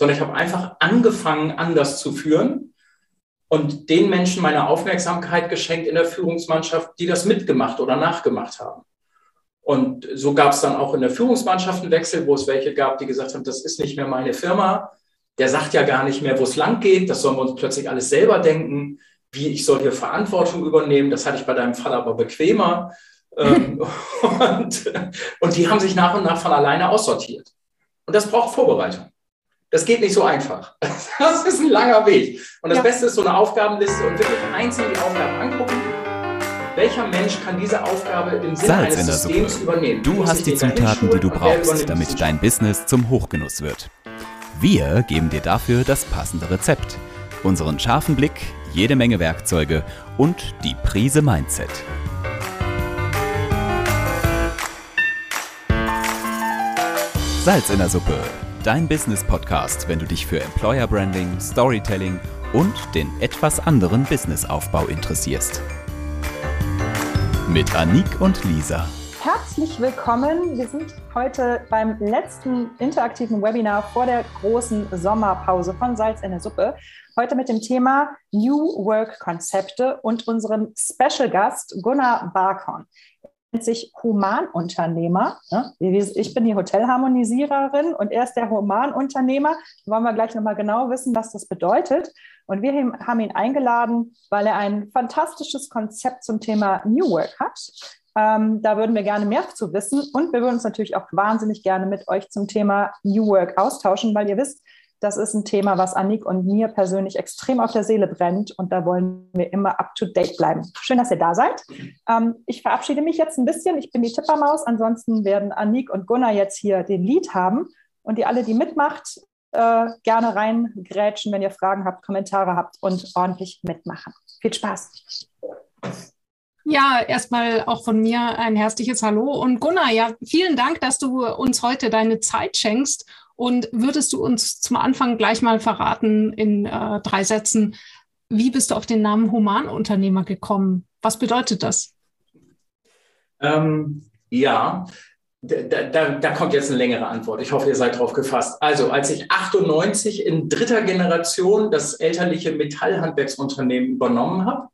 sondern ich habe einfach angefangen, anders zu führen und den Menschen meine Aufmerksamkeit geschenkt in der Führungsmannschaft, die das mitgemacht oder nachgemacht haben. Und so gab es dann auch in der Führungsmannschaft einen Wechsel, wo es welche gab, die gesagt haben, das ist nicht mehr meine Firma. Der sagt ja gar nicht mehr, wo es lang geht. Das sollen wir uns plötzlich alles selber denken. Wie ich soll hier Verantwortung übernehmen. Das hatte ich bei deinem Fall aber bequemer. Ähm, und, und die haben sich nach und nach von alleine aussortiert. Und das braucht Vorbereitung. Das geht nicht so einfach. Das ist ein langer Weg. Und das ja. Beste ist so eine Aufgabenliste und wirklich einzeln die Aufgaben angucken. Welcher Mensch kann diese Aufgabe im Sinne Salz eines Systems Suppe. übernehmen? Du hast die Zutaten, die du brauchst, damit dein Business zum Hochgenuss wird. Wir geben dir dafür das passende Rezept, unseren scharfen Blick, jede Menge Werkzeuge und die Prise Mindset. Salz in der Suppe dein Business-Podcast, wenn du dich für Employer Branding, Storytelling und den etwas anderen Businessaufbau interessierst. Mit Anik und Lisa. Herzlich willkommen. Wir sind heute beim letzten interaktiven Webinar vor der großen Sommerpause von Salz in der Suppe. Heute mit dem Thema New Work Konzepte und unserem Special Gast Gunnar Barkhorn nennt sich Humanunternehmer. Ich bin die Hotelharmonisiererin und er ist der Humanunternehmer. Da wollen wir gleich nochmal genau wissen, was das bedeutet. Und wir haben ihn eingeladen, weil er ein fantastisches Konzept zum Thema New Work hat. Ähm, da würden wir gerne mehr zu wissen. Und wir würden uns natürlich auch wahnsinnig gerne mit euch zum Thema New Work austauschen, weil ihr wisst, das ist ein Thema, was Annik und mir persönlich extrem auf der Seele brennt und da wollen wir immer up to date bleiben. Schön, dass ihr da seid. Ähm, ich verabschiede mich jetzt ein bisschen. Ich bin die Tippermaus. Ansonsten werden Annik und Gunnar jetzt hier den Lied haben und ihr alle, die mitmacht, äh, gerne reingrätschen, wenn ihr Fragen habt, Kommentare habt und ordentlich mitmachen. Viel Spaß. Ja, erstmal auch von mir ein herzliches Hallo. Und Gunnar, ja, vielen Dank, dass du uns heute deine Zeit schenkst und würdest du uns zum Anfang gleich mal verraten in äh, drei Sätzen, wie bist du auf den Namen Humanunternehmer gekommen? Was bedeutet das? Ähm, ja, da, da, da, kommt jetzt eine längere Antwort. Ich hoffe, ihr seid drauf gefasst. Also, als ich 98 in dritter Generation das elterliche Metallhandwerksunternehmen übernommen habe,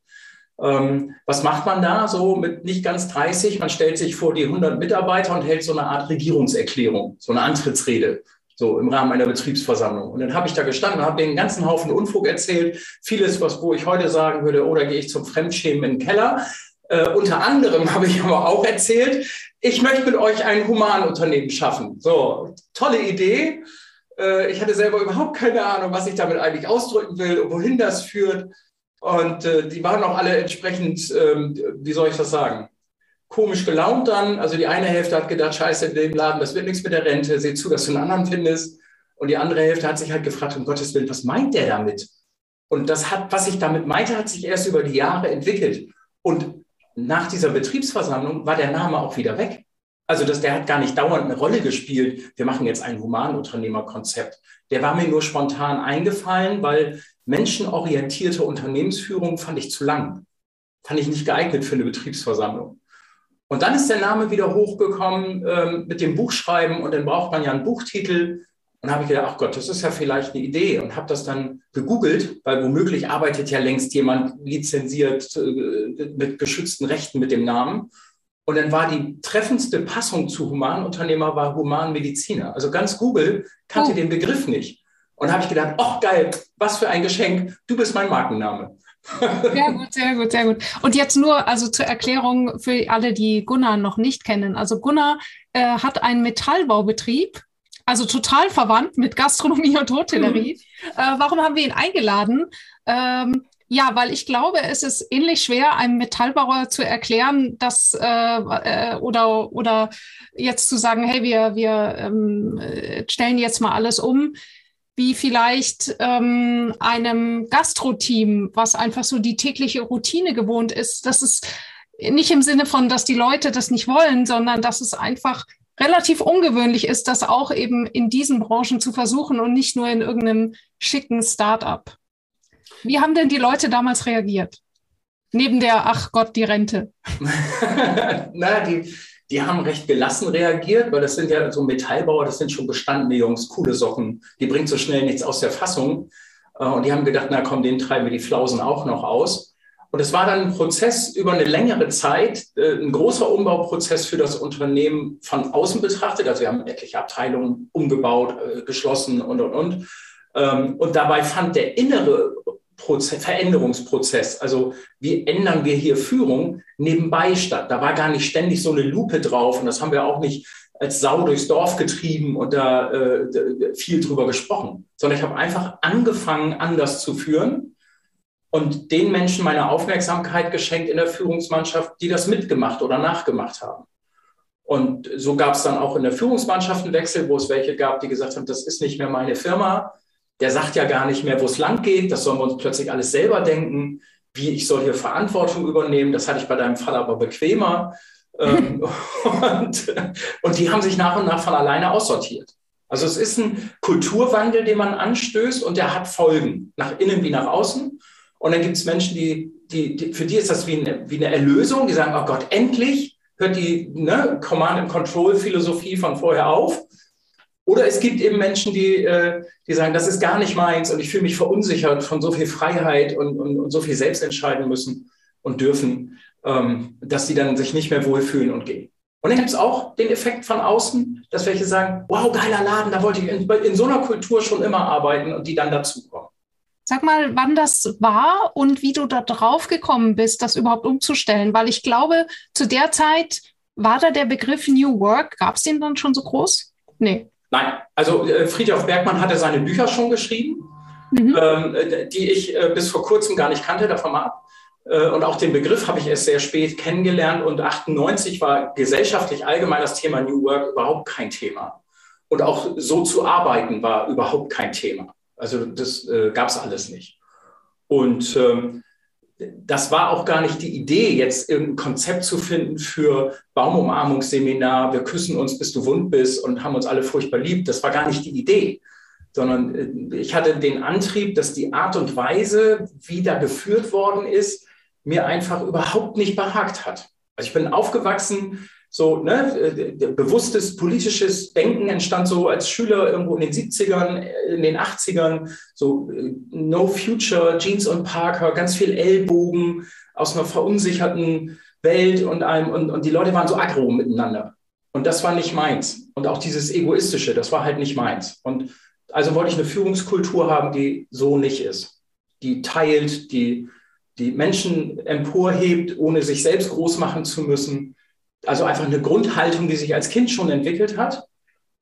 ähm, was macht man da so mit nicht ganz 30? Man stellt sich vor die 100 Mitarbeiter und hält so eine Art Regierungserklärung, so eine Antrittsrede so im Rahmen einer Betriebsversammlung. Und dann habe ich da gestanden und habe den ganzen Haufen Unfug erzählt. Vieles, was wo ich heute sagen würde, oder oh, gehe ich zum Fremdschämen in den Keller. Äh, unter anderem habe ich aber auch erzählt, ich möchte mit euch ein Humanunternehmen schaffen. So, tolle Idee. Äh, ich hatte selber überhaupt keine Ahnung, was ich damit eigentlich ausdrücken will und wohin das führt. Und äh, die waren auch alle entsprechend, ähm, wie soll ich das sagen, komisch gelaunt dann. Also die eine Hälfte hat gedacht, scheiße, in dem Laden, das wird nichts mit der Rente, seh zu, dass du einen anderen findest. Und die andere Hälfte hat sich halt gefragt, um Gottes Willen, was meint der damit? Und das hat, was ich damit meinte, hat sich erst über die Jahre entwickelt. Und nach dieser Betriebsversammlung war der Name auch wieder weg. Also das, der hat gar nicht dauernd eine Rolle gespielt. Wir machen jetzt ein Humanunternehmerkonzept. Der war mir nur spontan eingefallen, weil menschenorientierte Unternehmensführung fand ich zu lang. Fand ich nicht geeignet für eine Betriebsversammlung. Und dann ist der Name wieder hochgekommen ähm, mit dem Buchschreiben und dann braucht man ja einen Buchtitel. Und habe ich gedacht, ach Gott, das ist ja vielleicht eine Idee und habe das dann gegoogelt, weil womöglich arbeitet ja längst jemand lizenziert äh, mit geschützten Rechten mit dem Namen. Und dann war die treffendste Passung zu Humanunternehmer war Humanmediziner. Also ganz Google kannte oh. den Begriff nicht. Und habe ich gedacht, ach geil, was für ein Geschenk, du bist mein Markenname. Sehr gut, sehr gut, sehr gut. Und jetzt nur also zur Erklärung für alle, die Gunnar noch nicht kennen. Also Gunnar äh, hat einen Metallbaubetrieb, also total verwandt mit Gastronomie und Hotellerie. Mhm. Äh, warum haben wir ihn eingeladen? Ähm, ja, weil ich glaube, es ist ähnlich schwer, einem Metallbauer zu erklären, dass äh, äh, oder oder jetzt zu sagen, hey, wir wir ähm, stellen jetzt mal alles um wie vielleicht ähm, einem Gastro-Team, was einfach so die tägliche Routine gewohnt ist. Das ist nicht im Sinne von, dass die Leute das nicht wollen, sondern dass es einfach relativ ungewöhnlich ist, das auch eben in diesen Branchen zu versuchen und nicht nur in irgendeinem schicken Start-up. Wie haben denn die Leute damals reagiert? Neben der, ach Gott, die Rente. Na, die, Die haben recht gelassen reagiert, weil das sind ja so Metallbauer, das sind schon bestandene Jungs, coole Socken. Die bringt so schnell nichts aus der Fassung. Äh, und die haben gedacht, na komm, den treiben wir die Flausen auch noch aus. Und es war dann ein Prozess über eine längere Zeit, äh, ein großer Umbauprozess für das Unternehmen von außen betrachtet. Also wir haben etliche Abteilungen umgebaut, äh, geschlossen und, und, und. Ähm, und dabei fand der innere Prozess, Veränderungsprozess, also wie ändern wir hier Führung, nebenbei statt. Da war gar nicht ständig so eine Lupe drauf und das haben wir auch nicht als Sau durchs Dorf getrieben und da äh, viel drüber gesprochen, sondern ich habe einfach angefangen, anders zu führen und den Menschen meine Aufmerksamkeit geschenkt in der Führungsmannschaft, die das mitgemacht oder nachgemacht haben. Und so gab es dann auch in der Führungsmannschaft einen Wechsel, wo es welche gab, die gesagt haben, das ist nicht mehr meine Firma. Der sagt ja gar nicht mehr, wo es lang geht. Das sollen wir uns plötzlich alles selber denken. Wie ich soll hier Verantwortung übernehmen. Das hatte ich bei deinem Fall aber bequemer. Ähm, und, und die haben sich nach und nach von alleine aussortiert. Also es ist ein Kulturwandel, den man anstößt und der hat Folgen, nach innen wie nach außen. Und dann gibt es Menschen, die, die, die, für die ist das wie eine, wie eine Erlösung, die sagen, oh Gott, endlich hört die ne, Command-and-Control-Philosophie von vorher auf. Oder es gibt eben Menschen, die, äh, die sagen, das ist gar nicht meins und ich fühle mich verunsichert von so viel Freiheit und, und, und so viel selbst entscheiden müssen und dürfen ähm, dass sie dann sich nicht mehr wohlfühlen und gehen. Und dann gibt es auch den Effekt von außen, dass welche sagen, wow, geiler Laden, da wollte ich in, in so einer Kultur schon immer arbeiten und die dann dazukommen. Sag mal, wann das war und wie du da drauf gekommen bist, das überhaupt umzustellen, weil ich glaube, zu der Zeit war da der Begriff New Work, gab es den dann schon so groß? Nee. Nein, also äh, Friedhof Bergmann hatte seine Bücher schon geschrieben, mhm. ähm, äh, die ich äh, bis vor kurzem gar nicht kannte, davon mal ab. Äh, und auch den Begriff habe ich erst sehr spät kennengelernt. Und 98 war gesellschaftlich allgemein das Thema New Work überhaupt kein Thema. Und auch so zu arbeiten war überhaupt kein Thema. Also das äh, gab es alles nicht. Und ähm, das war auch gar nicht die Idee, jetzt irgendein Konzept zu finden für Baumumarmungsseminar, wir küssen uns, bis du wund bist und haben uns alle furchtbar lieb. Das war gar nicht die Idee, sondern äh, ich hatte den Antrieb, dass die Art und Weise, wie da geführt worden ist, mir einfach überhaupt nicht behagt hat. Also ich bin aufgewachsen, so ne, äh, bewusstes politisches Denken entstand so als Schüler irgendwo in den 70ern, in den 80ern, so äh, No Future, Jeans und Parker, ganz viel Ellbogen aus einer verunsicherten Welt und, einem, und, und die Leute waren so aggro miteinander. Und das war nicht meins. Und auch dieses Egoistische, das war halt nicht meins. Und also wollte ich eine Führungskultur haben, die so nicht ist. Die teilt, die die Menschen emporhebt, ohne sich selbst groß machen zu müssen. Also einfach eine Grundhaltung, die sich als Kind schon entwickelt hat.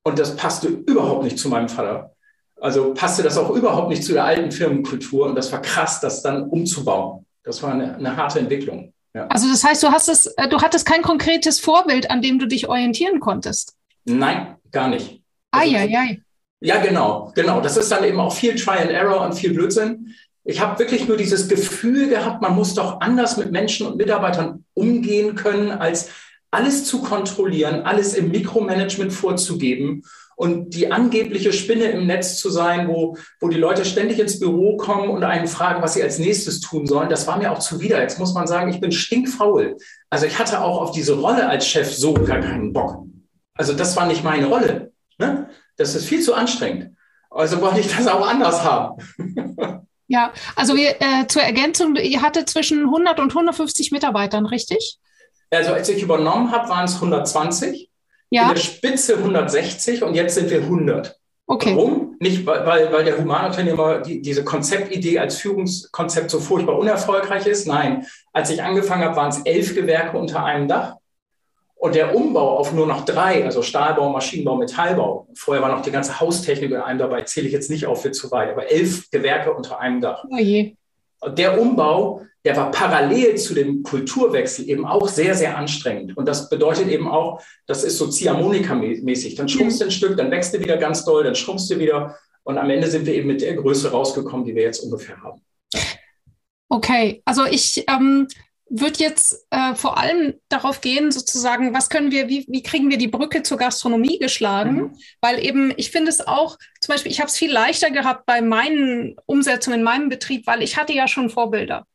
Und das passte überhaupt nicht zu meinem Vater. Also passte das auch überhaupt nicht zu der alten Firmenkultur. Und das war krass, das dann umzubauen. Das war eine, eine harte Entwicklung. Ja. Also das heißt, du, hast es, äh, du hattest kein konkretes Vorbild, an dem du dich orientieren konntest? Nein, gar nicht. Also, ai, ai, ai. Ja, genau, genau. Das ist dann eben auch viel Try and Error und viel Blödsinn. Ich habe wirklich nur dieses Gefühl gehabt, man muss doch anders mit Menschen und Mitarbeitern umgehen können, als alles zu kontrollieren, alles im Mikromanagement vorzugeben und die angebliche Spinne im Netz zu sein, wo, wo die Leute ständig ins Büro kommen und einen fragen, was sie als nächstes tun sollen. Das war mir auch zuwider. Jetzt muss man sagen, ich bin stinkfaul. Also ich hatte auch auf diese Rolle als Chef so gar keinen Bock. Also das war nicht meine Rolle. Ne? Das ist viel zu anstrengend. Also wollte ich das auch anders haben. Ja, also wir, äh, zur Ergänzung, ihr hattet zwischen 100 und 150 Mitarbeitern, richtig? Also als ich übernommen habe, waren es 120. Ja. In der Spitze 160 und jetzt sind wir 100. Okay. Warum? Nicht, weil, weil der Humanunternehmer die, diese Konzeptidee als Führungskonzept so furchtbar unerfolgreich ist. Nein, als ich angefangen habe, waren es elf Gewerke unter einem Dach. Und der Umbau auf nur noch drei, also Stahlbau, Maschinenbau, Metallbau, vorher war noch die ganze Haustechnik in einem dabei, zähle ich jetzt nicht auf, wird zu weit, aber elf Gewerke unter einem Dach. Oh je. Der Umbau, der war parallel zu dem Kulturwechsel eben auch sehr, sehr anstrengend. Und das bedeutet eben auch, das ist so Ziehharmonika-mäßig. Dann schrumpfst du ein Stück, dann wächst du wieder ganz doll, dann schrumpfst du wieder. Und am Ende sind wir eben mit der Größe rausgekommen, die wir jetzt ungefähr haben. Okay, also ich ähm, wird jetzt äh, vor allem darauf gehen, sozusagen, was können wir, wie, wie kriegen wir die Brücke zur Gastronomie geschlagen? Mhm. Weil eben, ich finde es auch, zum Beispiel, ich habe es viel leichter gehabt bei meinen Umsetzungen in meinem Betrieb, weil ich hatte ja schon Vorbilder.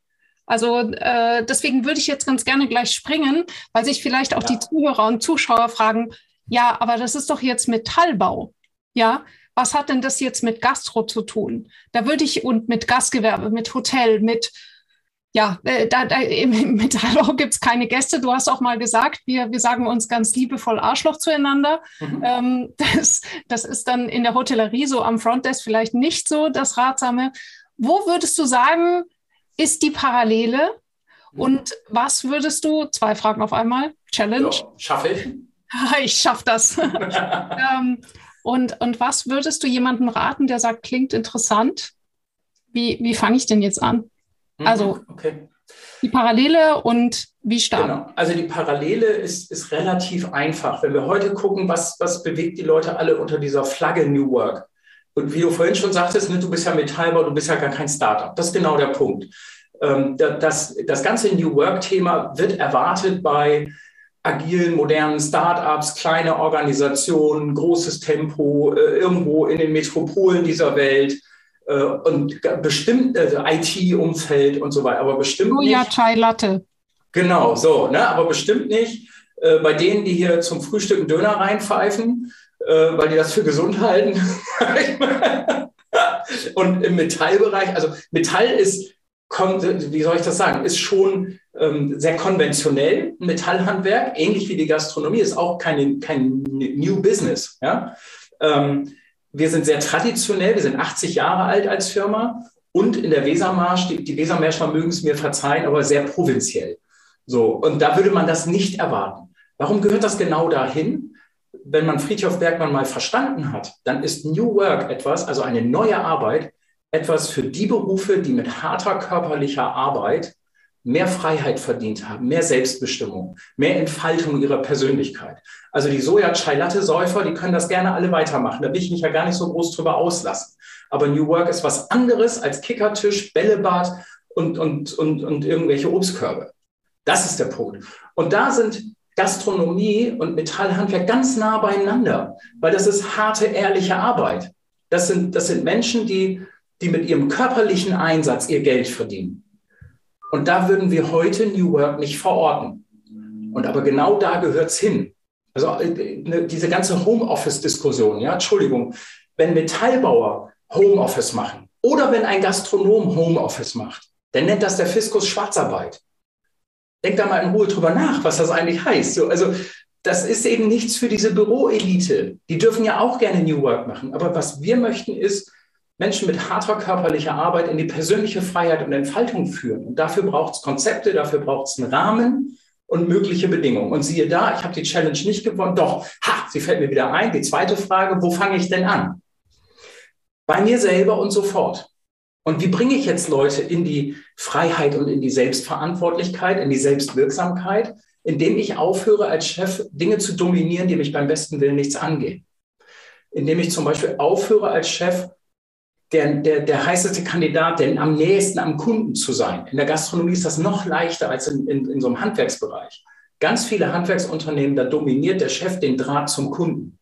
Also äh, deswegen würde ich jetzt ganz gerne gleich springen, weil sich vielleicht auch ja. die Zuhörer und Zuschauer fragen, ja, aber das ist doch jetzt Metallbau. Ja, was hat denn das jetzt mit Gastro zu tun? Da würde ich und mit Gastgewerbe, mit Hotel, mit ja, äh, da, da, im Metallbau gibt es keine Gäste. Du hast auch mal gesagt, wir, wir sagen uns ganz liebevoll Arschloch zueinander. Mhm. Ähm, das, das ist dann in der Hotellerie so am Frontdesk vielleicht nicht so das Ratsame. Wo würdest du sagen, ist die Parallele? Mhm. Und was würdest du, zwei Fragen auf einmal, Challenge. Ja, schaffe ich. ich schaffe das. ähm, und, und was würdest du jemandem raten, der sagt, klingt interessant? Wie, wie fange ich denn jetzt an? Mhm, also okay. die Parallele und wie stark? Genau. Also die Parallele ist, ist relativ einfach. Wenn wir heute gucken, was, was bewegt die Leute alle unter dieser Flagge New Work? Und wie du vorhin schon sagtest, ne, du bist ja Metallbau, du bist ja gar kein Startup. Das ist genau der Punkt. Ähm, das, das ganze New Work-Thema wird erwartet bei agilen, modernen Startups, kleine Organisationen, großes Tempo, äh, irgendwo in den Metropolen dieser Welt äh, und bestimmt also IT-Umfeld und so weiter, aber bestimmt oh, nicht. ja, Chai Latte. Genau, so, ne, aber bestimmt nicht äh, bei denen, die hier zum Frühstück einen Döner reinpfeifen, äh, weil die das für gesund halten. und im Metallbereich, also Metall ist wie soll ich das sagen, ist schon ähm, sehr konventionell. Metallhandwerk, ähnlich wie die Gastronomie, ist auch keine, kein New Business. Ja? Ähm, wir sind sehr traditionell, wir sind 80 Jahre alt als Firma und in der Wesermarsch, die, die Wesermärscher mögen es mir verzeihen, aber sehr provinziell. So, und da würde man das nicht erwarten. Warum gehört das genau dahin? Wenn man Friedhof Bergmann mal verstanden hat, dann ist New Work etwas, also eine neue Arbeit, etwas für die Berufe, die mit harter körperlicher Arbeit mehr Freiheit verdient haben, mehr Selbstbestimmung, mehr Entfaltung ihrer Persönlichkeit. Also die Soja-Chai-Latte-Säufer, die können das gerne alle weitermachen. Da will ich mich ja gar nicht so groß drüber auslassen. Aber New Work ist was anderes als Kickertisch, Bällebad und, und, und, und irgendwelche Obstkörbe. Das ist der Punkt. Und da sind Gastronomie und Metallhandwerk ganz nah beieinander, weil das ist harte, ehrliche Arbeit. Das sind, das sind Menschen, die die mit ihrem körperlichen Einsatz ihr Geld verdienen. Und da würden wir heute New Work nicht verorten. Und aber genau da gehört es hin. Also äh, ne, diese ganze Homeoffice-Diskussion, ja, Entschuldigung, wenn Metallbauer Homeoffice machen oder wenn ein Gastronom Homeoffice macht, dann nennt das der Fiskus Schwarzarbeit. Denk da mal in Ruhe drüber nach, was das eigentlich heißt. So, also das ist eben nichts für diese Büroelite. Die dürfen ja auch gerne New Work machen. Aber was wir möchten ist, Menschen mit harter körperlicher Arbeit in die persönliche Freiheit und Entfaltung führen. Und dafür braucht es Konzepte, dafür braucht es einen Rahmen und mögliche Bedingungen. Und siehe da, ich habe die Challenge nicht gewonnen. Doch, ha, sie fällt mir wieder ein. Die zweite Frage, wo fange ich denn an? Bei mir selber und sofort. Und wie bringe ich jetzt Leute in die Freiheit und in die Selbstverantwortlichkeit, in die Selbstwirksamkeit, indem ich aufhöre, als Chef Dinge zu dominieren, die mich beim besten Willen nichts angehen? Indem ich zum Beispiel aufhöre, als Chef der, der, der heißeste Kandidat, denn am nächsten am Kunden zu sein. In der Gastronomie ist das noch leichter als in, in, in so einem Handwerksbereich. Ganz viele Handwerksunternehmen, da dominiert der Chef den Draht zum Kunden.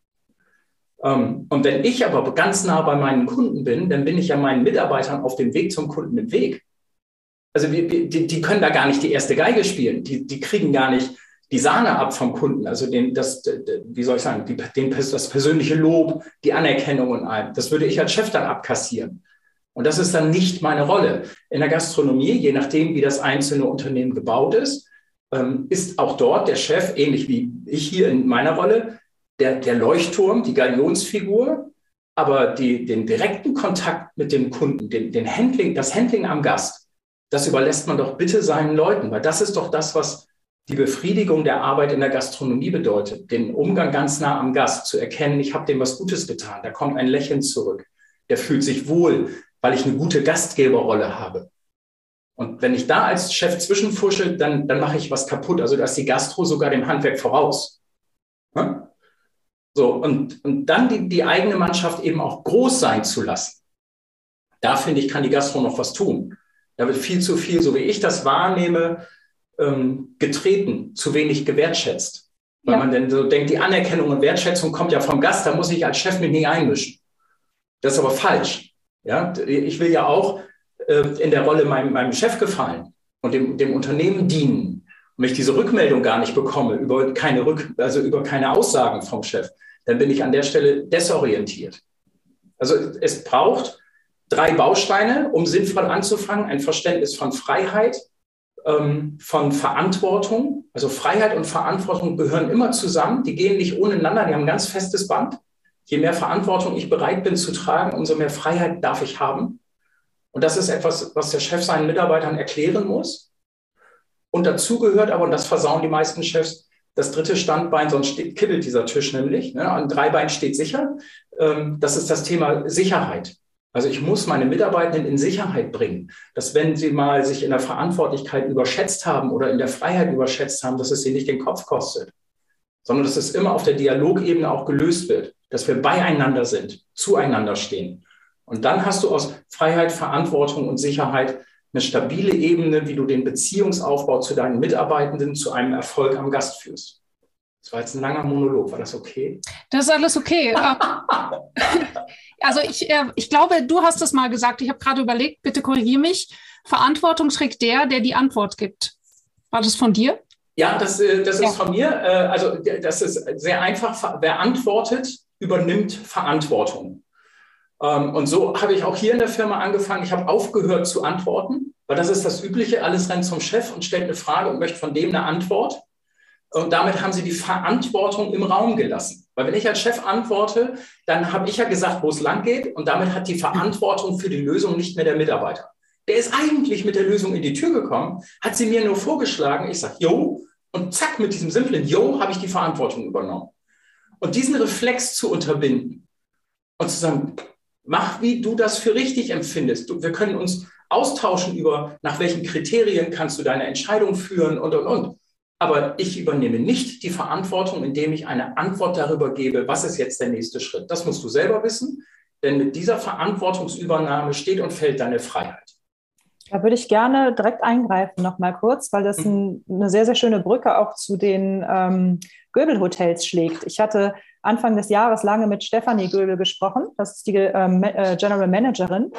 Ähm, und wenn ich aber ganz nah bei meinen Kunden bin, dann bin ich ja meinen Mitarbeitern auf dem Weg zum Kunden im Weg. Also wir, wir, die, die, können da gar nicht die erste Geige spielen. Die, die kriegen gar nicht die Sahne ab vom Kunden, also den, das, wie soll ich sagen, die, den, das persönliche Lob, die Anerkennung und allem. Das würde ich als Chef dann abkassieren. Und das ist dann nicht meine Rolle. In der Gastronomie, je nachdem, wie das einzelne Unternehmen gebaut ist, ähm, ist auch dort der Chef, ähnlich wie ich hier in meiner Rolle, der, der Leuchtturm, die Galionsfigur, aber die, den direkten Kontakt mit dem Kunden, den, den Handling, das Handling am Gast, das überlässt man doch bitte seinen Leuten, weil das ist doch das, was die Befriedigung der Arbeit in der Gastronomie bedeutet, den Umgang ganz nah am Gast, zu erkennen, ich habe dem was Gutes getan, da kommt ein Lächeln zurück, der fühlt sich wohl, weil ich eine gute Gastgeberrolle habe. Und wenn ich da als Chef zwischenfusche, dann, dann mache ich was kaputt. Also da ist die Gastro sogar dem Handwerk voraus. Hm? So, und, und dann die, die eigene Mannschaft eben auch groß sein zu lassen. Da finde ich, kann die Gastro noch was tun. Da wird viel zu viel, so wie ich das wahrnehme, ähm, getreten, zu wenig gewertschätzt. Weil ja. man dann so denkt, die Anerkennung und Wertschätzung kommt ja vom Gast, da muss ich als Chef mich nicht einmischen. Das ist aber falsch. Ja, ich will ja auch äh, in der Rolle meinem, meinem Chef gefallen. und dem, dem Unternehmen dienen, und wenn ich diese Rückmeldung gar nicht bekomme über keine Rück, also über keine Aussagen vom Chef, dann bin ich an der Stelle desorientiert. Also es braucht drei Bausteine, um sinnvoll anzufangen. Ein Verständnis von Freiheit, ähm, von Verantwortung. Also Freiheit und Verantwortung gehören immer zusammen. Die gehen nicht ohneinander, die haben ein ganz festes Band. Je mehr Verantwortung ich bereit bin zu tragen, umso mehr Freiheit darf ich haben. Und das ist etwas, was der Chef seinen Mitarbeitern erklären muss. Und dazu gehört aber, und das versauen die meisten Chefs, das dritte Standbein, sonst steht, kippelt dieser Tisch nämlich. Ne? An drei Beinen steht sicher. Ähm, das ist das Thema Sicherheit. Also ich muss meine Mitarbeitenden in Sicherheit bringen, dass wenn sie mal sich in der Verantwortlichkeit überschätzt haben oder in der Freiheit überschätzt haben, dass es sie nicht den Kopf kostet, sondern dass es immer auf der Dialogebene auch gelöst wird, dass wir beieinander sind, zueinander stehen. Und dann hast du aus Freiheit, Verantwortung und Sicherheit eine stabile Ebene, wie du den Beziehungsaufbau zu deinen Mitarbeitenden zu einem Erfolg am Gast führst. Das war jetzt ein langer Monolog. War das okay? Das ist alles okay. also ich, äh, ich glaube, du hast es mal gesagt. Ich habe gerade überlegt, bitte korrigiere mich. Verantwortung trägt der, der die Antwort gibt. War das von dir? Ja, das, äh, das ist von mir. Äh, also das ist sehr einfach. Wer antwortet, übernimmt Verantwortung. Ähm, und so habe ich auch hier in der Firma angefangen. Ich habe aufgehört zu antworten, weil das ist das Übliche. Alles rennt zum Chef und stellt eine Frage und möchte von dem eine Antwort. Und damit haben sie die Verantwortung im Raum gelassen. Weil wenn ich als Chef antworte, dann habe ich ja gesagt, wo es lang geht. Und damit hat die Verantwortung für die Lösung nicht mehr der Mitarbeiter. Der ist eigentlich mit der Lösung in die Tür gekommen, hat sie mir nur vorgeschlagen. Ich sage, yo, und zack, mit diesem simplen Yo habe ich die Verantwortung übernommen. Und diesen Reflex zu unterbinden und zu sagen, Mach, wie du das für richtig empfindest. Wir können uns austauschen über, nach welchen Kriterien kannst du deine Entscheidung führen und, und, und. Aber ich übernehme nicht die Verantwortung, indem ich eine Antwort darüber gebe, was ist jetzt der nächste Schritt. Das musst du selber wissen, denn mit dieser Verantwortungsübernahme steht und fällt deine Freiheit. Da würde ich gerne direkt eingreifen, noch mal kurz, weil das ein, eine sehr, sehr schöne Brücke auch zu den ähm, Göbel-Hotels schlägt. Ich hatte Anfang des Jahres lange mit Stefanie Göbel gesprochen. Das ist die ähm, äh, General Managerin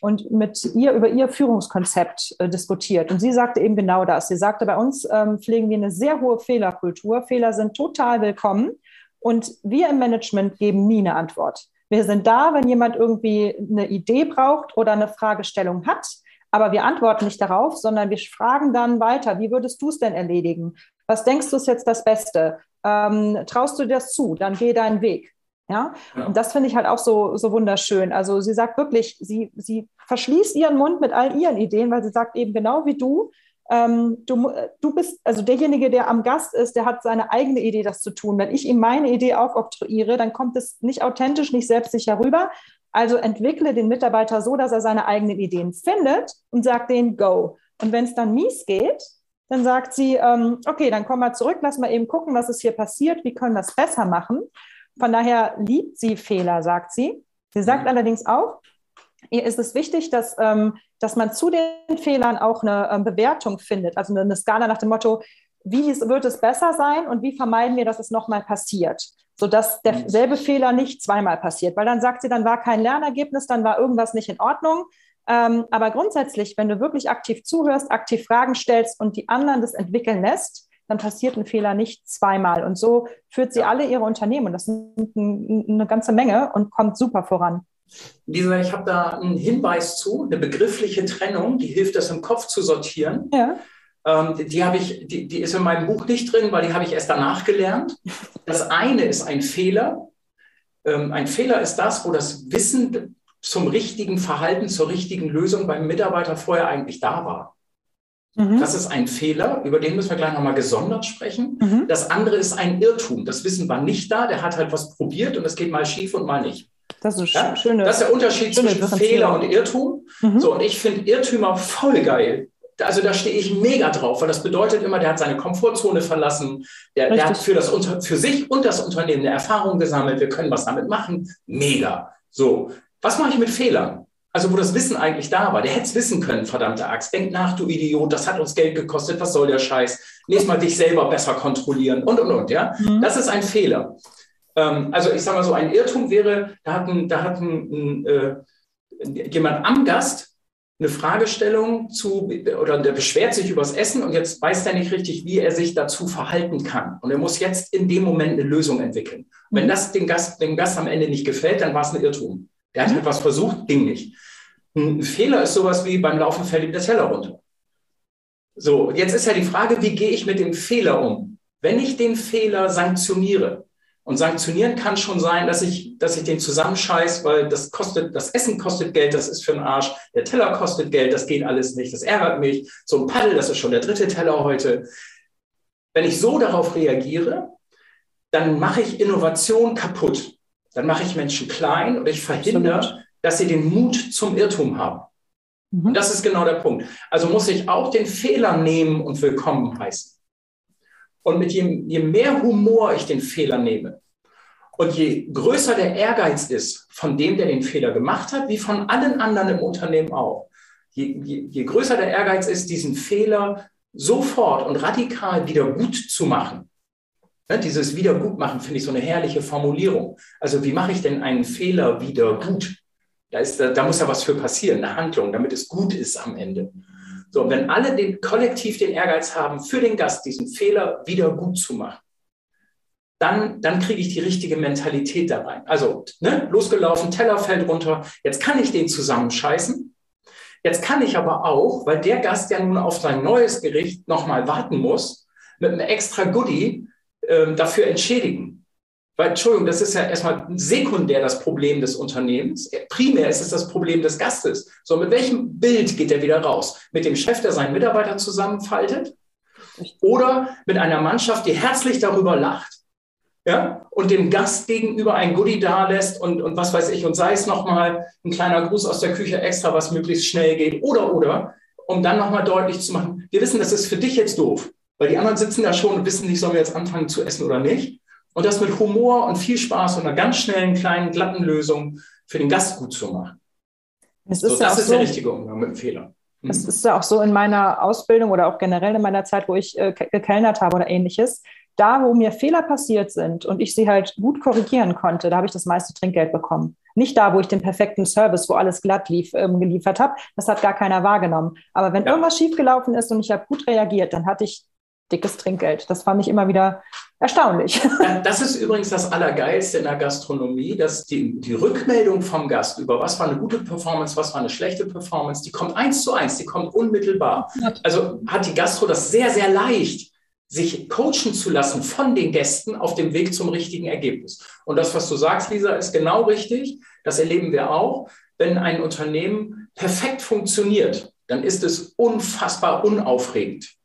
und mit ihr über ihr Führungskonzept äh, diskutiert. Und sie sagte eben genau das. Sie sagte, bei uns ähm, pflegen wir eine sehr hohe Fehlerkultur. Fehler sind total willkommen und wir im Management geben nie eine Antwort. Wir sind da, wenn jemand irgendwie eine Idee braucht oder eine Fragestellung hat. Aber wir antworten nicht darauf, sondern wir fragen dann weiter, wie würdest du es denn erledigen? Was denkst du ist jetzt das Beste? Ähm, traust du dir das zu, dann geh deinen Weg. Ja? ja. Und das finde ich halt auch so, so wunderschön. Also sie sagt wirklich, sie, sie verschließt ihren Mund mit all ihren Ideen, weil sie sagt eben genau wie du, ähm, du, du bist, also derjenige, der am Gast ist, der hat seine eigene Idee, das zu tun. Wenn ich ihm meine Idee aufoktroyiere, dann kommt es nicht authentisch, nicht selbstsicher rüber. Also entwickle den Mitarbeiter so, dass er seine eigenen Ideen findet und sagt denen Go. Und wenn es dann mies geht, dann sagt sie, ähm, okay, dann komm mal zurück, lass mal eben gucken, was ist hier passiert, wie können wir es besser machen. Von daher liebt sie Fehler, sagt sie. Sie sagt mhm. allerdings auch, ihr ist es wichtig, dass, ähm, dass man zu den Fehlern auch eine ähm, Bewertung findet, also eine Skala nach dem Motto, wie ist, wird es besser sein und wie vermeiden wir, dass es nochmal passiert, sodass derselbe mhm. Fehler nicht zweimal passiert. Weil dann sagt sie, dann war kein Lernergebnis, dann war irgendwas nicht in Ordnung. Ähm, aber grundsätzlich, wenn du wirklich aktiv zuhörst, aktiv Fragen stellst und die anderen das entwickeln lässt, dann passiert ein Fehler nicht zweimal. Und so führt sie alle ihre Unternehmen. Das sind eine ganze Menge und kommt super voran. Lisa, ich habe da einen Hinweis zu, eine begriffliche Trennung, die hilft, das im Kopf zu sortieren. Ja. Ähm, die, habe ich, die, die ist in meinem Buch nicht drin, weil die habe ich erst danach gelernt. Das eine ist ein Fehler. Ähm, ein Fehler ist das, wo das Wissen zum richtigen Verhalten, zur richtigen Lösung beim Mitarbeiter vorher eigentlich da war. Mhm. Das ist ein Fehler, über den müssen wir gleich nochmal gesondert sprechen. Mhm. Das andere ist ein Irrtum. Das Wissen war nicht da, der hat halt was probiert und es geht mal schief und mal nicht. Das ist, ja? schöne, das ist der Unterschied zwischen Fehler und Irrtum. Mhm. So, und ich finde Irrtümer voll geil. Also da stehe ich mega drauf, weil das bedeutet immer, der hat seine Komfortzone verlassen, der, der hat für, das, für sich und das Unternehmen eine Erfahrung gesammelt, wir können was damit machen. Mega. So, was mache ich mit Fehlern? Also wo das Wissen eigentlich da war. Der hätte es wissen können, verdammte Axt. Denk nach, du Idiot, das hat uns Geld gekostet, was soll der Scheiß? Nächstes Mal dich selber besser kontrollieren und, und, und. Ja? Mhm. Das ist ein Fehler. Ähm, also ich sage mal so, ein Irrtum wäre, da hat, ein, da hat ein, ein, äh, jemand am Gast eine Fragestellung zu, oder der beschwert sich übers Essen und jetzt weiß er nicht richtig, wie er sich dazu verhalten kann. Und er muss jetzt in dem Moment eine Lösung entwickeln. Und wenn mhm. das dem Gast, dem Gast am Ende nicht gefällt, dann war es ein Irrtum. Der hat etwas versucht, ging nicht. Ein Fehler ist sowas wie beim Laufen fällt ihm der Teller runter. So, jetzt ist ja die Frage, wie gehe ich mit dem Fehler um? Wenn ich den Fehler sanktioniere, und sanktionieren kann schon sein, dass ich, dass ich den zusammenscheiß, weil das kostet, das Essen kostet Geld, das ist für den Arsch, der Teller kostet Geld, das geht alles nicht, das ärgert mich. So ein Paddel, das ist schon der dritte Teller heute. Wenn ich so darauf reagiere, dann mache ich Innovation kaputt. Dann mache ich Menschen klein und ich verhindere, dass sie den Mut zum Irrtum haben. Mhm. Und das ist genau der Punkt. Also muss ich auch den Fehler nehmen und willkommen heißen. Und mit je, je mehr Humor ich den Fehler nehme und je größer der Ehrgeiz ist von dem, der den Fehler gemacht hat, wie von allen anderen im Unternehmen auch, je, je, je größer der Ehrgeiz ist, diesen Fehler sofort und radikal wieder gut zu machen. Ne, dieses Wiedergutmachen finde ich so eine herrliche Formulierung. Also wie mache ich denn einen Fehler wieder gut? Da, ist, da, da muss ja was für passieren, eine Handlung, damit es gut ist am Ende. So, wenn alle den, kollektiv den Ehrgeiz haben, für den Gast diesen Fehler wieder gut zu machen, dann, dann kriege ich die richtige Mentalität da rein. Also, ne, losgelaufen, Teller fällt runter, jetzt kann ich den zusammenscheißen. Jetzt kann ich aber auch, weil der Gast ja nun auf sein neues Gericht nochmal warten muss, mit einem extra Goodie äh, dafür entschädigen. Weil, Entschuldigung, das ist ja erstmal sekundär das Problem des Unternehmens. Primär ist es das Problem des Gastes. So, mit welchem Bild geht er wieder raus? Mit dem Chef, der seinen Mitarbeiter zusammenfaltet? Oder mit einer Mannschaft, die herzlich darüber lacht? Ja, und dem Gast gegenüber ein Goodie dalässt und, und was weiß ich, und sei es nochmal ein kleiner Gruß aus der Küche extra, was möglichst schnell geht, oder, oder, um dann nochmal deutlich zu machen, wir wissen, das ist für dich jetzt doof, weil die anderen sitzen da schon und wissen nicht, sollen wir jetzt anfangen zu essen oder nicht. Und das mit Humor und viel Spaß und einer ganz schnellen, kleinen, glatten Lösung für den Gast gut zu machen. Es ist so, das ist so, der richtige Umgang mit dem Fehler. Mhm. Es ist ja auch so in meiner Ausbildung oder auch generell in meiner Zeit, wo ich äh, gekellnert habe oder ähnliches. Da, wo mir Fehler passiert sind und ich sie halt gut korrigieren konnte, da habe ich das meiste Trinkgeld bekommen. Nicht da, wo ich den perfekten Service, wo alles glatt lief, ähm, geliefert habe. Das hat gar keiner wahrgenommen. Aber wenn ja. irgendwas schiefgelaufen ist und ich habe gut reagiert, dann hatte ich dickes Trinkgeld. Das fand ich immer wieder erstaunlich. Das ist übrigens das Allergeilste in der Gastronomie, dass die, die Rückmeldung vom Gast über was war eine gute Performance, was war eine schlechte Performance, die kommt eins zu eins, die kommt unmittelbar. Also hat die Gastro das sehr, sehr leicht, sich coachen zu lassen von den Gästen auf dem Weg zum richtigen Ergebnis. Und das, was du sagst, Lisa, ist genau richtig. Das erleben wir auch. Wenn ein Unternehmen perfekt funktioniert, dann ist es unfassbar unaufregend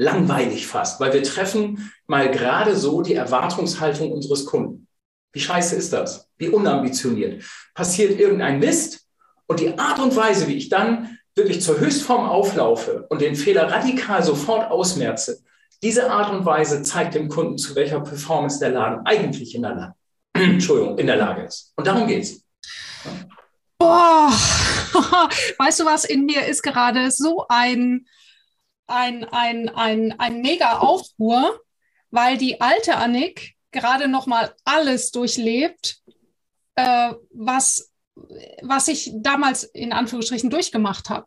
langweilig fast, weil wir treffen mal gerade so die Erwartungshaltung unseres Kunden. Wie scheiße ist das? Wie unambitioniert? Passiert irgendein Mist und die Art und Weise, wie ich dann wirklich zur Höchstform auflaufe und den Fehler radikal sofort ausmerze, diese Art und Weise zeigt dem Kunden, zu welcher Performance der Laden eigentlich in der Lage, Entschuldigung, in der Lage ist. Und darum geht's. Boah, weißt du was, in mir ist gerade so ein ein, ein, ein, ein mega Aufruhr, weil die alte Annik gerade noch mal alles durchlebt, äh, was, was ich damals in Anführungsstrichen durchgemacht habe.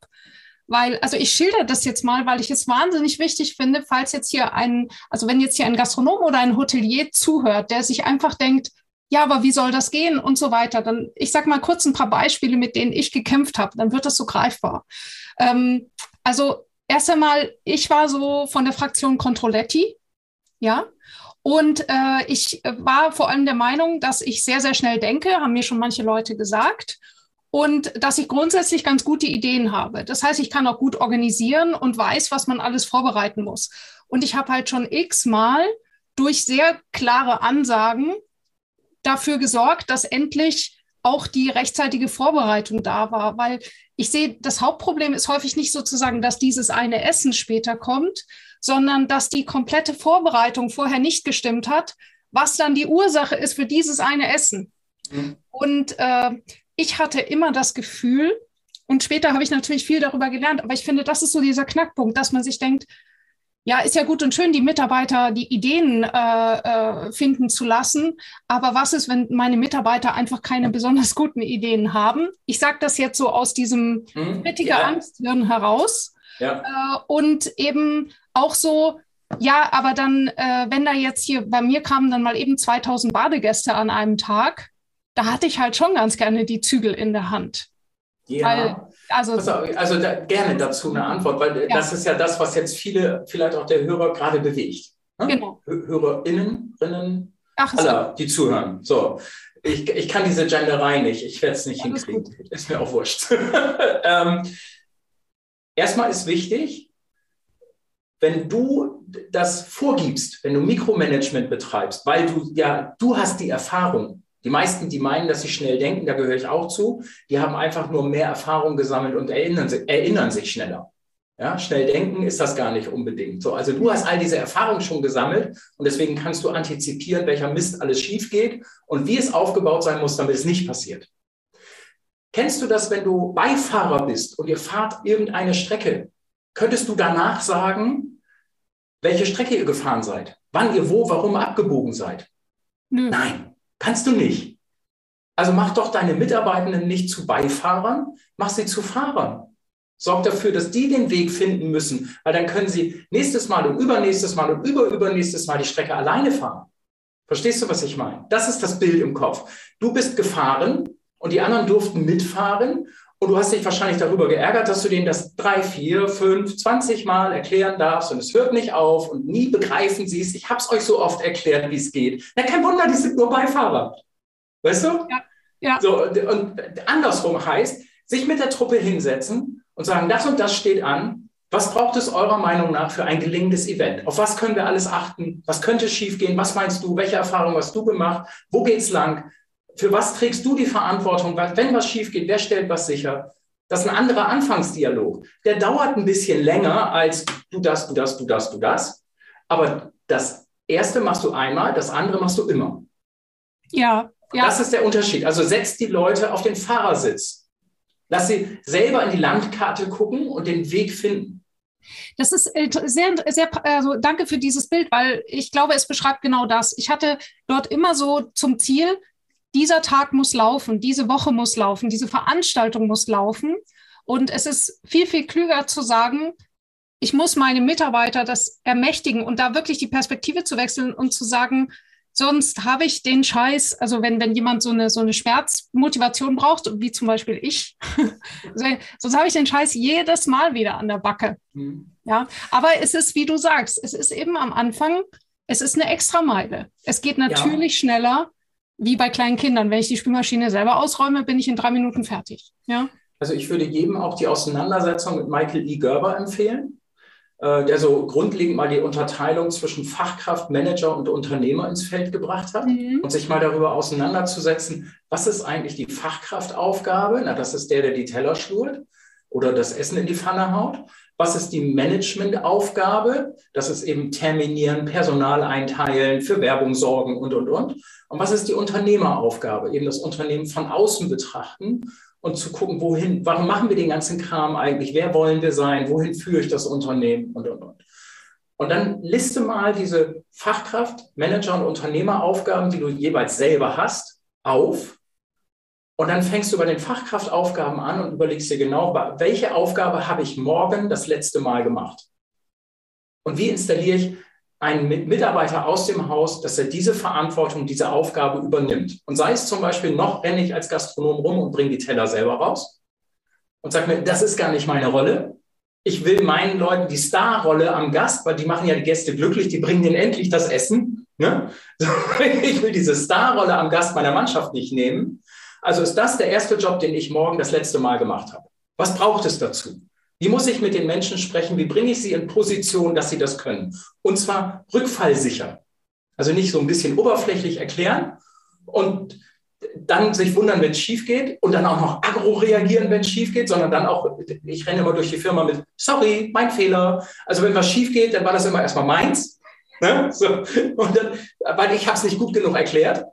Weil, also ich schilder das jetzt mal, weil ich es wahnsinnig wichtig finde, falls jetzt hier ein, also wenn jetzt hier ein Gastronom oder ein Hotelier zuhört, der sich einfach denkt, ja, aber wie soll das gehen und so weiter, dann, ich sag mal kurz ein paar Beispiele, mit denen ich gekämpft habe, dann wird das so greifbar. Ähm, also erst einmal, ich war so von der Fraktion Controletti, ja. Und äh, ich war vor allem der Meinung, dass ich sehr, sehr schnell denke, haben mir schon manche Leute gesagt. Und dass ich grundsätzlich ganz gute Ideen habe. Das heißt, ich kann auch gut organisieren und weiß, was man alles vorbereiten muss. Und ich habe halt schon x-mal durch sehr klare Ansagen dafür gesorgt, dass endlich auch die rechtzeitige Vorbereitung da war, weil ich sehe, das Hauptproblem ist häufig nicht sozusagen, dass dieses eine Essen später kommt, sondern dass die komplette Vorbereitung vorher nicht gestimmt hat, was dann die Ursache ist für dieses eine Essen. Mhm. Und äh, ich hatte immer das Gefühl, und später habe ich natürlich viel darüber gelernt, aber ich finde, das ist so dieser Knackpunkt, dass man sich denkt, ja, ist ja gut und schön, die Mitarbeiter die Ideen äh, äh, finden zu lassen. Aber was ist, wenn meine Mitarbeiter einfach keine besonders guten Ideen haben? Ich sage das jetzt so aus diesem hm, ja. Angsthirn heraus. Ja. Äh, und eben auch so, ja, aber dann, äh, wenn da jetzt hier bei mir kamen dann mal eben 2000 Badegäste an einem Tag, da hatte ich halt schon ganz gerne die Zügel in der Hand. Ja. Weil, also, also da, gerne dazu eine Antwort, weil ja. das ist ja das, was jetzt viele, vielleicht auch der Hörer gerade bewegt. Ne? Genau. HörerInnen, Rinnen, Ach, alle, so. die zuhören. So. Ich, ich kann diese Genderei nicht, ich werde es nicht Alles hinkriegen. Gut. Ist mir auch wurscht. ähm, erstmal ist wichtig, wenn du das vorgibst, wenn du Mikromanagement betreibst, weil du ja, du hast die Erfahrung, die meisten, die meinen, dass sie schnell denken, da gehöre ich auch zu, die haben einfach nur mehr Erfahrung gesammelt und erinnern, erinnern sich schneller. Ja, schnell denken ist das gar nicht unbedingt. So, also du hast all diese Erfahrungen schon gesammelt und deswegen kannst du antizipieren, welcher Mist alles schief geht und wie es aufgebaut sein muss, damit es nicht passiert. Kennst du das, wenn du Beifahrer bist und ihr fahrt irgendeine Strecke? Könntest du danach sagen, welche Strecke ihr gefahren seid? Wann ihr wo, warum abgebogen seid? Nö. Nein. Kannst du nicht. Also mach doch deine Mitarbeitenden nicht zu Beifahrern, mach sie zu Fahrern. Sorg dafür, dass die den Weg finden müssen, weil dann können sie nächstes Mal und übernächstes Mal und überübernächstes Mal die Strecke alleine fahren. Verstehst du, was ich meine? Das ist das Bild im Kopf. Du bist gefahren und die anderen durften mitfahren und du hast dich wahrscheinlich darüber geärgert, dass du denen das drei, vier, fünf, zwanzig Mal erklären darfst und es hört nicht auf und nie begreifen sie es. Ich habe es euch so oft erklärt, wie es geht. Na, kein Wunder, die sind nur Beifahrer. Weißt du? Ja. ja. So, und andersrum heißt, sich mit der Truppe hinsetzen und sagen, das und das steht an. Was braucht es eurer Meinung nach für ein gelingendes Event? Auf was können wir alles achten? Was könnte schiefgehen? Was meinst du? Welche Erfahrungen hast du gemacht? Wo geht's lang? Für was trägst du die Verantwortung? Wenn was schief geht, wer stellt was sicher? Das ist ein anderer Anfangsdialog. Der dauert ein bisschen länger als du das, du das, du das, du das. Aber das erste machst du einmal, das andere machst du immer. Ja, ja. Das ist der Unterschied. Also setz die Leute auf den Fahrersitz. Lass sie selber in die Landkarte gucken und den Weg finden. Das ist äh, sehr, sehr, also danke für dieses Bild, weil ich glaube, es beschreibt genau das. Ich hatte dort immer so zum Ziel, dieser Tag muss laufen, diese Woche muss laufen, diese Veranstaltung muss laufen. Und es ist viel, viel klüger zu sagen, ich muss meine Mitarbeiter das ermächtigen und da wirklich die Perspektive zu wechseln und zu sagen, sonst habe ich den Scheiß, also wenn, wenn jemand so eine, so eine Schmerzmotivation braucht, wie zum Beispiel ich, sonst habe ich den Scheiß jedes Mal wieder an der Backe. Mhm. Ja, aber es ist, wie du sagst, es ist eben am Anfang, es ist eine Extrameile. Es geht natürlich ja. schneller, wie bei kleinen Kindern. Wenn ich die Spülmaschine selber ausräume, bin ich in drei Minuten fertig. Ja? Also ich würde jedem auch die Auseinandersetzung mit Michael E. Gerber empfehlen, äh, der so grundlegend mal die Unterteilung zwischen Fachkraft, Manager und Unternehmer ins Feld gebracht hat mhm. und sich mal darüber auseinanderzusetzen, was ist eigentlich die Fachkraftaufgabe? Na, das ist der, der die Teller schlurt oder das Essen in die Pfanne haut. Was ist die Managementaufgabe? Das ist eben terminieren, Personal einteilen, für Werbung sorgen und, und, und. Und was ist die Unternehmeraufgabe? Eben das Unternehmen von außen betrachten und zu gucken, wohin, warum machen wir den ganzen Kram eigentlich? Wer wollen wir sein? Wohin führe ich das Unternehmen? Und, und, und. Und dann liste mal diese Fachkraft, Manager und Unternehmeraufgaben, die du jeweils selber hast, auf. Und dann fängst du bei den Fachkraftaufgaben an und überlegst dir genau, welche Aufgabe habe ich morgen das letzte Mal gemacht? Und wie installiere ich einen Mitarbeiter aus dem Haus, dass er diese Verantwortung, diese Aufgabe übernimmt. Und sei es zum Beispiel, noch renne ich als Gastronom rum und bringe die Teller selber raus und sage mir, das ist gar nicht meine Rolle. Ich will meinen Leuten die Starrolle am Gast, weil die machen ja die Gäste glücklich, die bringen denen endlich das Essen. Ne? Ich will diese Starrolle am Gast meiner Mannschaft nicht nehmen. Also ist das der erste Job, den ich morgen das letzte Mal gemacht habe. Was braucht es dazu? Wie muss ich mit den Menschen sprechen? Wie bringe ich sie in Position, dass sie das können? Und zwar rückfallsicher. Also nicht so ein bisschen oberflächlich erklären und dann sich wundern, wenn es schief geht und dann auch noch agro reagieren, wenn es schief geht, sondern dann auch, ich renne immer durch die Firma mit, sorry, mein Fehler. Also wenn was schief geht, dann war das immer erstmal meins. Ne? So. Und dann, weil ich habe es nicht gut genug erklärt.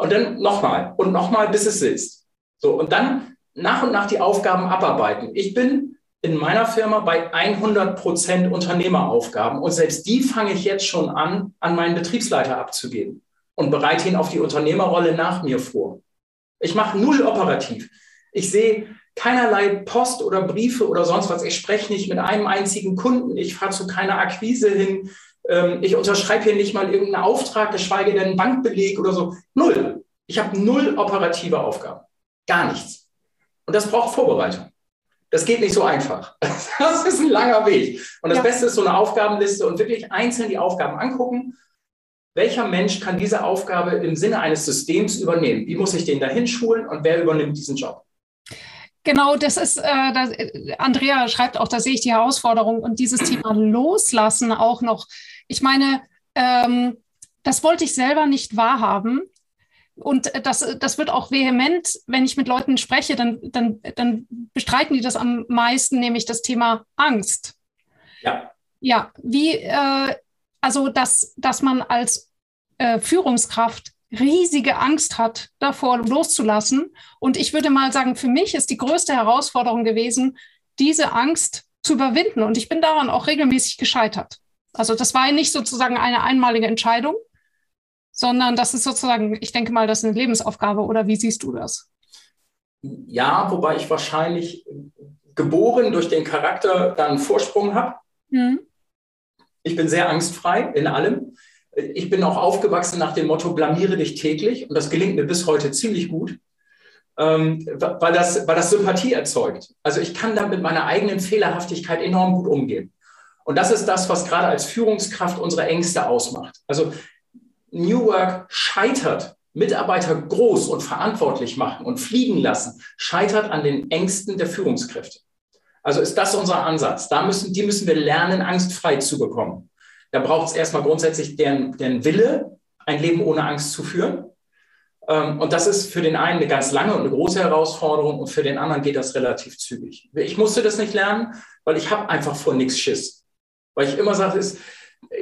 Und dann nochmal und nochmal, bis es sitzt. So, und dann nach und nach die Aufgaben abarbeiten. Ich bin in meiner Firma bei 100 Prozent Unternehmeraufgaben. Und selbst die fange ich jetzt schon an, an meinen Betriebsleiter abzugeben und bereite ihn auf die Unternehmerrolle nach mir vor. Ich mache null operativ. Ich sehe keinerlei Post oder Briefe oder sonst was. Ich spreche nicht mit einem einzigen Kunden. Ich fahre zu keiner Akquise hin. Ähm, ich unterschreibe hier nicht mal irgendeinen Auftrag, geschweige denn einen Bankbeleg oder so. Null. Ich habe null operative Aufgaben. Gar nichts. Und das braucht Vorbereitung. Das geht nicht so einfach. Das ist ein langer Weg. Und das ja. Beste ist so eine Aufgabenliste und wirklich einzeln die Aufgaben angucken. Welcher Mensch kann diese Aufgabe im Sinne eines Systems übernehmen? Wie muss ich den dahin schulen und wer übernimmt diesen Job? Genau, das ist, äh, das, Andrea schreibt auch, da sehe ich die Herausforderung und dieses Thema Loslassen auch noch. Ich meine, ähm, das wollte ich selber nicht wahrhaben. Und das, das wird auch vehement, wenn ich mit Leuten spreche, dann, dann, dann bestreiten die das am meisten, nämlich das Thema Angst. Ja. Ja, wie, äh, also dass, dass man als äh, Führungskraft riesige Angst hat, davor loszulassen. Und ich würde mal sagen, für mich ist die größte Herausforderung gewesen, diese Angst zu überwinden. Und ich bin daran auch regelmäßig gescheitert. Also das war nicht sozusagen eine einmalige Entscheidung, sondern das ist sozusagen, ich denke mal, das ist eine Lebensaufgabe oder wie siehst du das? Ja, wobei ich wahrscheinlich geboren durch den Charakter da einen Vorsprung habe. Mhm. Ich bin sehr angstfrei in allem. Ich bin auch aufgewachsen nach dem Motto, blamiere dich täglich und das gelingt mir bis heute ziemlich gut, ähm, weil, das, weil das Sympathie erzeugt. Also ich kann dann mit meiner eigenen Fehlerhaftigkeit enorm gut umgehen. Und das ist das, was gerade als Führungskraft unsere Ängste ausmacht. Also New Work scheitert, Mitarbeiter groß und verantwortlich machen und fliegen lassen, scheitert an den Ängsten der Führungskräfte. Also ist das unser Ansatz. Da müssen, die müssen wir lernen, angstfrei zu bekommen. Da braucht es erstmal grundsätzlich deren, deren Wille, ein Leben ohne Angst zu führen. Ähm, und das ist für den einen eine ganz lange und eine große Herausforderung und für den anderen geht das relativ zügig. Ich musste das nicht lernen, weil ich habe einfach vor nichts Schiss. Weil ich immer sage, ist,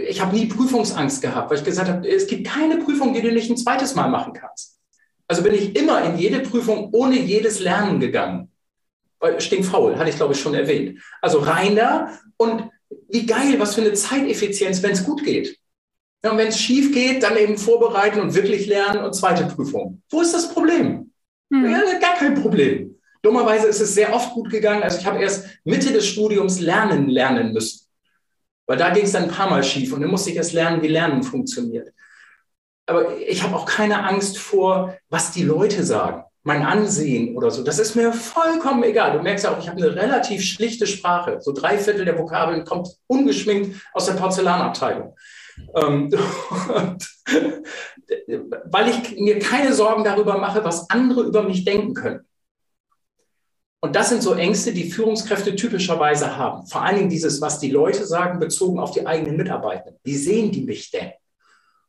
ich habe nie Prüfungsangst gehabt, weil ich gesagt habe, es gibt keine Prüfung, die du nicht ein zweites Mal machen kannst. Also bin ich immer in jede Prüfung ohne jedes Lernen gegangen. Stinkfaul, hatte ich glaube ich schon erwähnt. Also reiner und wie geil, was für eine Zeiteffizienz, wenn es gut geht. Ja, und wenn es schief geht, dann eben vorbereiten und wirklich lernen und zweite Prüfung. Wo ist das Problem? Hm. Ja, gar kein Problem. Dummerweise ist es sehr oft gut gegangen. Also ich habe erst Mitte des Studiums lernen lernen müssen. Weil da ging es dann ein paar Mal schief und dann musste ich erst lernen, wie Lernen funktioniert. Aber ich habe auch keine Angst vor, was die Leute sagen, mein Ansehen oder so. Das ist mir vollkommen egal. Du merkst ja auch, ich habe eine relativ schlichte Sprache. So drei Viertel der Vokabeln kommt ungeschminkt aus der Porzellanabteilung. Ähm, weil ich mir keine Sorgen darüber mache, was andere über mich denken können. Und das sind so Ängste, die Führungskräfte typischerweise haben. Vor allen Dingen dieses, was die Leute sagen, bezogen auf die eigenen Mitarbeiter. Wie sehen die mich denn?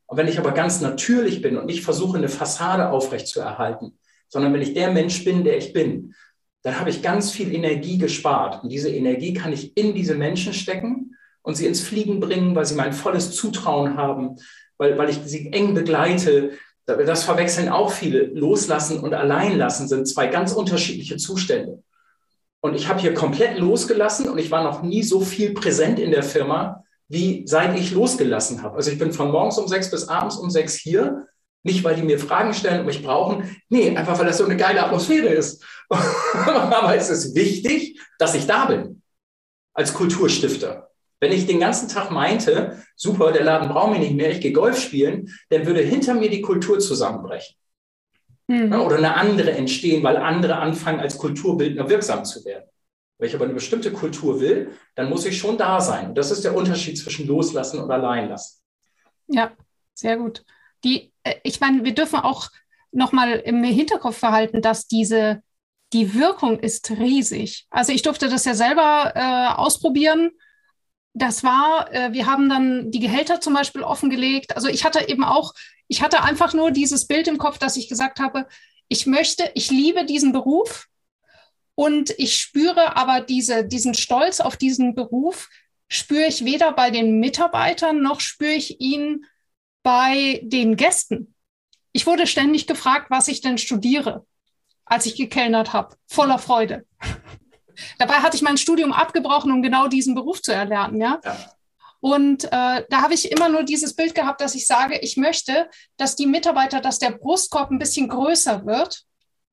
Und wenn ich aber ganz natürlich bin und nicht versuche, eine Fassade aufrechtzuerhalten, sondern wenn ich der Mensch bin, der ich bin, dann habe ich ganz viel Energie gespart. Und diese Energie kann ich in diese Menschen stecken und sie ins Fliegen bringen, weil sie mein volles Zutrauen haben, weil, weil ich sie eng begleite, das verwechseln auch viele. Loslassen und Alleinlassen sind zwei ganz unterschiedliche Zustände. Und ich habe hier komplett losgelassen und ich war noch nie so viel präsent in der Firma, wie seit ich losgelassen habe. Also ich bin von morgens um sechs bis abends um sechs hier. Nicht, weil die mir Fragen stellen und mich brauchen. Nee, einfach weil das so eine geile Atmosphäre ist. Aber es ist wichtig, dass ich da bin. Als Kulturstifter. Wenn ich den ganzen Tag meinte, super, der Laden braucht mich nicht mehr, ich gehe Golf spielen, dann würde hinter mir die Kultur zusammenbrechen. Mhm. Oder eine andere entstehen, weil andere anfangen, als Kulturbildner wirksam zu werden. Wenn ich aber eine bestimmte Kultur will, dann muss ich schon da sein. Und das ist der Unterschied zwischen Loslassen und Alleinlassen. Ja, sehr gut. Die, äh, ich meine, wir dürfen auch nochmal im Hinterkopf behalten, dass diese, die Wirkung ist riesig. Also ich durfte das ja selber äh, ausprobieren das war, äh, wir haben dann die Gehälter zum Beispiel offengelegt. Also ich hatte eben auch, ich hatte einfach nur dieses Bild im Kopf, dass ich gesagt habe, ich möchte, ich liebe diesen Beruf und ich spüre aber diese, diesen Stolz auf diesen Beruf, spüre ich weder bei den Mitarbeitern noch spüre ich ihn bei den Gästen. Ich wurde ständig gefragt, was ich denn studiere, als ich gekellnert habe, voller Freude. Dabei hatte ich mein Studium abgebrochen, um genau diesen Beruf zu erlernen, ja. ja. Und äh, da habe ich immer nur dieses Bild gehabt, dass ich sage, ich möchte, dass die Mitarbeiter, dass der Brustkorb ein bisschen größer wird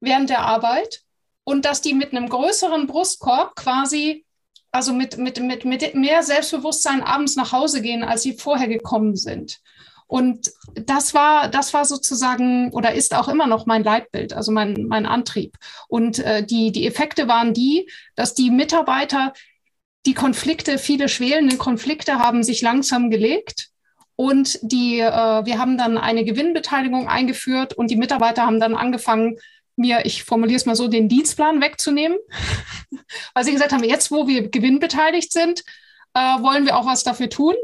während der Arbeit und dass die mit einem größeren Brustkorb quasi, also mit, mit, mit, mit mehr Selbstbewusstsein abends nach Hause gehen, als sie vorher gekommen sind. Und das war, das war sozusagen oder ist auch immer noch mein Leitbild, also mein, mein Antrieb. Und äh, die, die Effekte waren die, dass die Mitarbeiter die Konflikte, viele schwelende Konflikte haben sich langsam gelegt. Und die, äh, wir haben dann eine Gewinnbeteiligung eingeführt und die Mitarbeiter haben dann angefangen, mir, ich formuliere es mal so, den Dienstplan wegzunehmen, weil sie gesagt haben, jetzt wo wir gewinnbeteiligt sind, äh, wollen wir auch was dafür tun.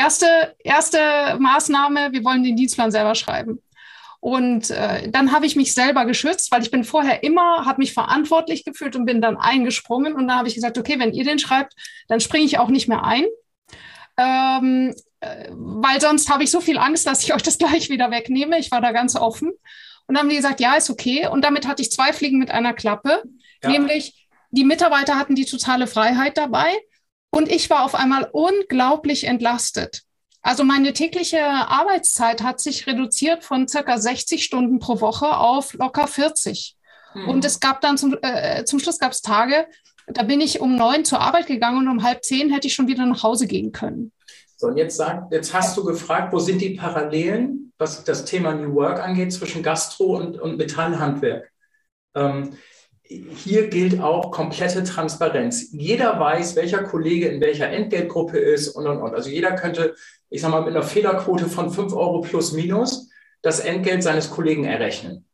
Erste, erste Maßnahme, wir wollen den Dienstplan selber schreiben. Und äh, dann habe ich mich selber geschützt, weil ich bin vorher immer, habe mich verantwortlich gefühlt und bin dann eingesprungen. Und da habe ich gesagt, okay, wenn ihr den schreibt, dann springe ich auch nicht mehr ein. Ähm, äh, weil sonst habe ich so viel Angst, dass ich euch das gleich wieder wegnehme. Ich war da ganz offen. Und dann haben die gesagt, ja, ist okay. Und damit hatte ich zwei Fliegen mit einer Klappe. Ja. Nämlich, die Mitarbeiter hatten die totale Freiheit dabei. Und ich war auf einmal unglaublich entlastet. Also meine tägliche Arbeitszeit hat sich reduziert von circa 60 Stunden pro Woche auf locker 40. Mhm. Und es gab dann zum, äh, zum Schluss gab es Tage, da bin ich um neun zur Arbeit gegangen und um halb zehn hätte ich schon wieder nach Hause gehen können. So, und jetzt, sag, jetzt hast du gefragt, wo sind die Parallelen, was das Thema New Work angeht, zwischen Gastro und, und Metallhandwerk? Ähm, hier gilt auch komplette Transparenz. Jeder weiß, welcher Kollege in welcher Entgeltgruppe ist und, und, und. Also jeder könnte, ich sage mal, mit einer Fehlerquote von 5 Euro plus minus das Entgelt seines Kollegen errechnen.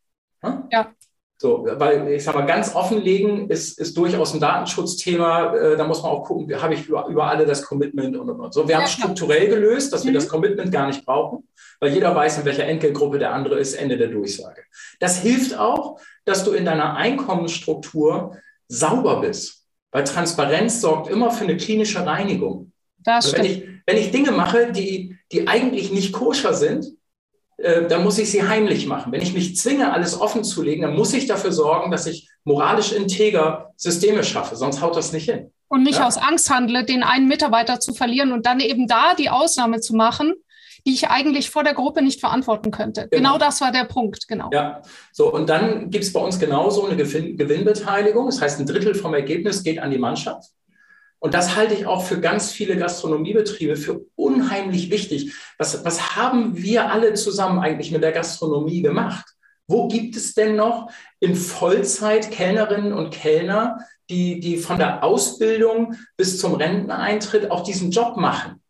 Ja. ja. So, weil ich sage mal, ganz offenlegen ist, ist durchaus ein Datenschutzthema. Äh, da muss man auch gucken, habe ich über, über alle das Commitment und, und, und. So, wir haben strukturell gelöst, dass mhm. wir das Commitment gar nicht brauchen, weil jeder weiß, in welcher Entgeltgruppe der andere ist, Ende der Durchsage. Das hilft auch, dass du in deiner Einkommensstruktur sauber bist. Weil Transparenz sorgt immer für eine klinische Reinigung. Das also wenn, ich, wenn ich Dinge mache, die, die eigentlich nicht koscher sind, äh, dann muss ich sie heimlich machen. Wenn ich mich zwinge, alles offen zu legen, dann muss ich dafür sorgen, dass ich moralisch integer Systeme schaffe, sonst haut das nicht hin. Und nicht ja? aus Angst handle, den einen Mitarbeiter zu verlieren und dann eben da die Ausnahme zu machen, die ich eigentlich vor der Gruppe nicht verantworten könnte. Genau, genau das war der Punkt, genau. Ja, so und dann gibt es bei uns genauso eine Gewinn Gewinnbeteiligung. Das heißt, ein Drittel vom Ergebnis geht an die Mannschaft. Und das halte ich auch für ganz viele Gastronomiebetriebe für unheimlich wichtig. Was, was haben wir alle zusammen eigentlich mit der Gastronomie gemacht? Wo gibt es denn noch in Vollzeit Kellnerinnen und Kellner, die, die von der Ausbildung bis zum Renteneintritt auch diesen Job machen?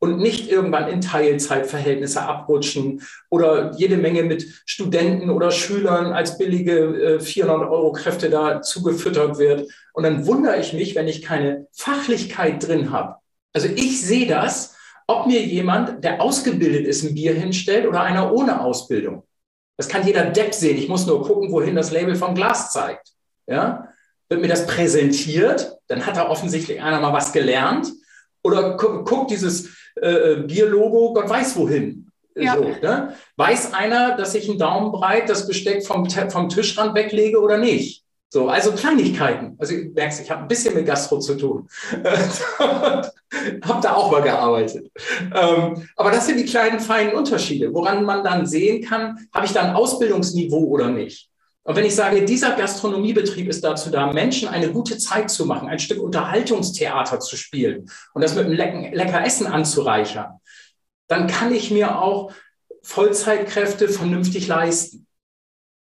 Und nicht irgendwann in Teilzeitverhältnisse abrutschen oder jede Menge mit Studenten oder Schülern als billige äh, 400 Euro Kräfte da zugefüttert wird. Und dann wundere ich mich, wenn ich keine Fachlichkeit drin habe. Also ich sehe das, ob mir jemand, der ausgebildet ist, ein Bier hinstellt oder einer ohne Ausbildung. Das kann jeder Depp sehen. Ich muss nur gucken, wohin das Label vom Glas zeigt. Ja? Wird mir das präsentiert, dann hat da offensichtlich einer mal was gelernt. Oder gu guckt dieses äh, Bierlogo, Gott weiß wohin. Ja. So, ne? Weiß einer, dass ich einen Daumen breit das Besteck vom, vom Tischrand weglege oder nicht? So, also Kleinigkeiten. Also du merkst, ich habe ein bisschen mit Gastro zu tun. habe da auch mal gearbeitet. Ähm, aber das sind die kleinen, feinen Unterschiede, woran man dann sehen kann, habe ich da ein Ausbildungsniveau oder nicht. Und wenn ich sage, dieser Gastronomiebetrieb ist dazu da, Menschen eine gute Zeit zu machen, ein Stück Unterhaltungstheater zu spielen und das mit einem lecken, lecker Essen anzureichern, dann kann ich mir auch Vollzeitkräfte vernünftig leisten.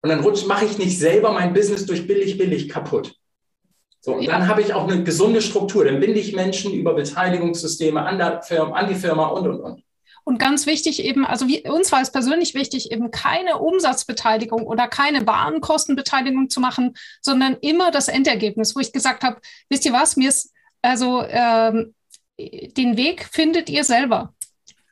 Und dann mache ich nicht selber mein Business durch billig, billig kaputt. So, und ja. dann habe ich auch eine gesunde Struktur. Dann binde ich Menschen über Beteiligungssysteme an, der Firma, an die Firma und, und, und. Und ganz wichtig eben, also wie, uns war es persönlich wichtig, eben keine Umsatzbeteiligung oder keine Warenkostenbeteiligung zu machen, sondern immer das Endergebnis, wo ich gesagt habe, wisst ihr was, mir ist, also ähm, den Weg findet ihr selber.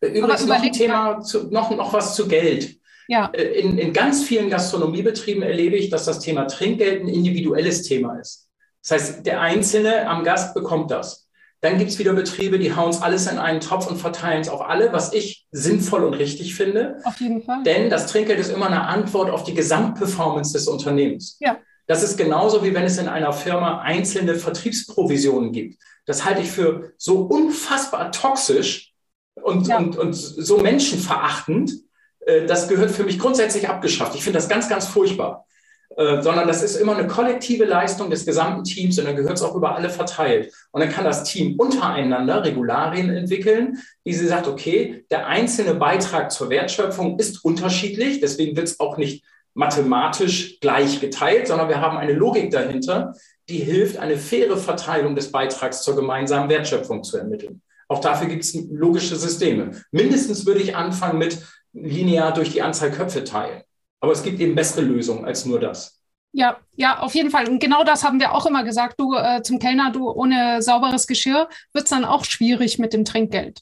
Übrigens noch ein Thema, zu, noch, noch was zu Geld. Ja. Äh, in, in ganz vielen Gastronomiebetrieben erlebe ich, dass das Thema Trinkgeld ein individuelles Thema ist. Das heißt, der Einzelne am Gast bekommt das. Dann gibt es wieder Betriebe, die hauen es alles in einen Topf und verteilen es auf alle, was ich sinnvoll und richtig finde. Auf jeden Fall. Denn das Trinkgeld ist immer eine Antwort auf die Gesamtperformance des Unternehmens. Ja. Das ist genauso wie wenn es in einer Firma einzelne Vertriebsprovisionen gibt. Das halte ich für so unfassbar toxisch und, ja. und, und so menschenverachtend. Äh, das gehört für mich grundsätzlich abgeschafft. Ich finde das ganz, ganz furchtbar. Äh, sondern das ist immer eine kollektive Leistung des gesamten Teams und dann gehört es auch über alle verteilt. Und dann kann das Team untereinander Regularien entwickeln, wie sie sagt, okay, der einzelne Beitrag zur Wertschöpfung ist unterschiedlich, deswegen wird es auch nicht mathematisch gleich geteilt, sondern wir haben eine Logik dahinter, die hilft, eine faire Verteilung des Beitrags zur gemeinsamen Wertschöpfung zu ermitteln. Auch dafür gibt es logische Systeme. Mindestens würde ich anfangen mit linear durch die Anzahl Köpfe teilen. Aber es gibt eben bessere Lösungen als nur das. Ja, ja, auf jeden Fall. Und genau das haben wir auch immer gesagt. Du äh, zum Kellner, du ohne sauberes Geschirr wird es dann auch schwierig mit dem Trinkgeld.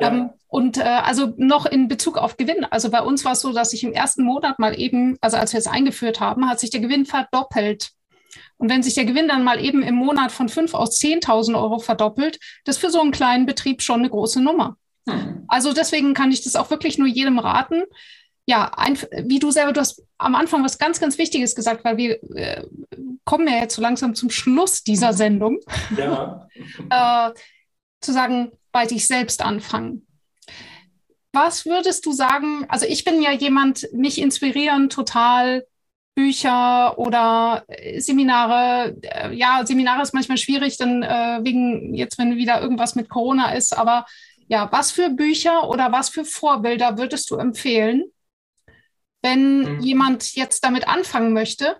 Ja. Ähm, und äh, also noch in Bezug auf Gewinn. Also bei uns war es so, dass sich im ersten Monat mal eben, also als wir es eingeführt haben, hat sich der Gewinn verdoppelt. Und wenn sich der Gewinn dann mal eben im Monat von 5 aus 10.000 Euro verdoppelt, das ist für so einen kleinen Betrieb schon eine große Nummer. Hm. Also deswegen kann ich das auch wirklich nur jedem raten ja, ein, wie du selber, du hast am Anfang was ganz, ganz Wichtiges gesagt, weil wir äh, kommen ja jetzt so langsam zum Schluss dieser Sendung. Ja. äh, zu sagen, bei dich selbst anfangen. Was würdest du sagen? Also ich bin ja jemand, mich inspirieren total Bücher oder äh, Seminare. Äh, ja, Seminare ist manchmal schwierig, dann äh, wegen jetzt, wenn wieder irgendwas mit Corona ist. Aber ja, was für Bücher oder was für Vorbilder würdest du empfehlen, wenn mhm. jemand jetzt damit anfangen möchte?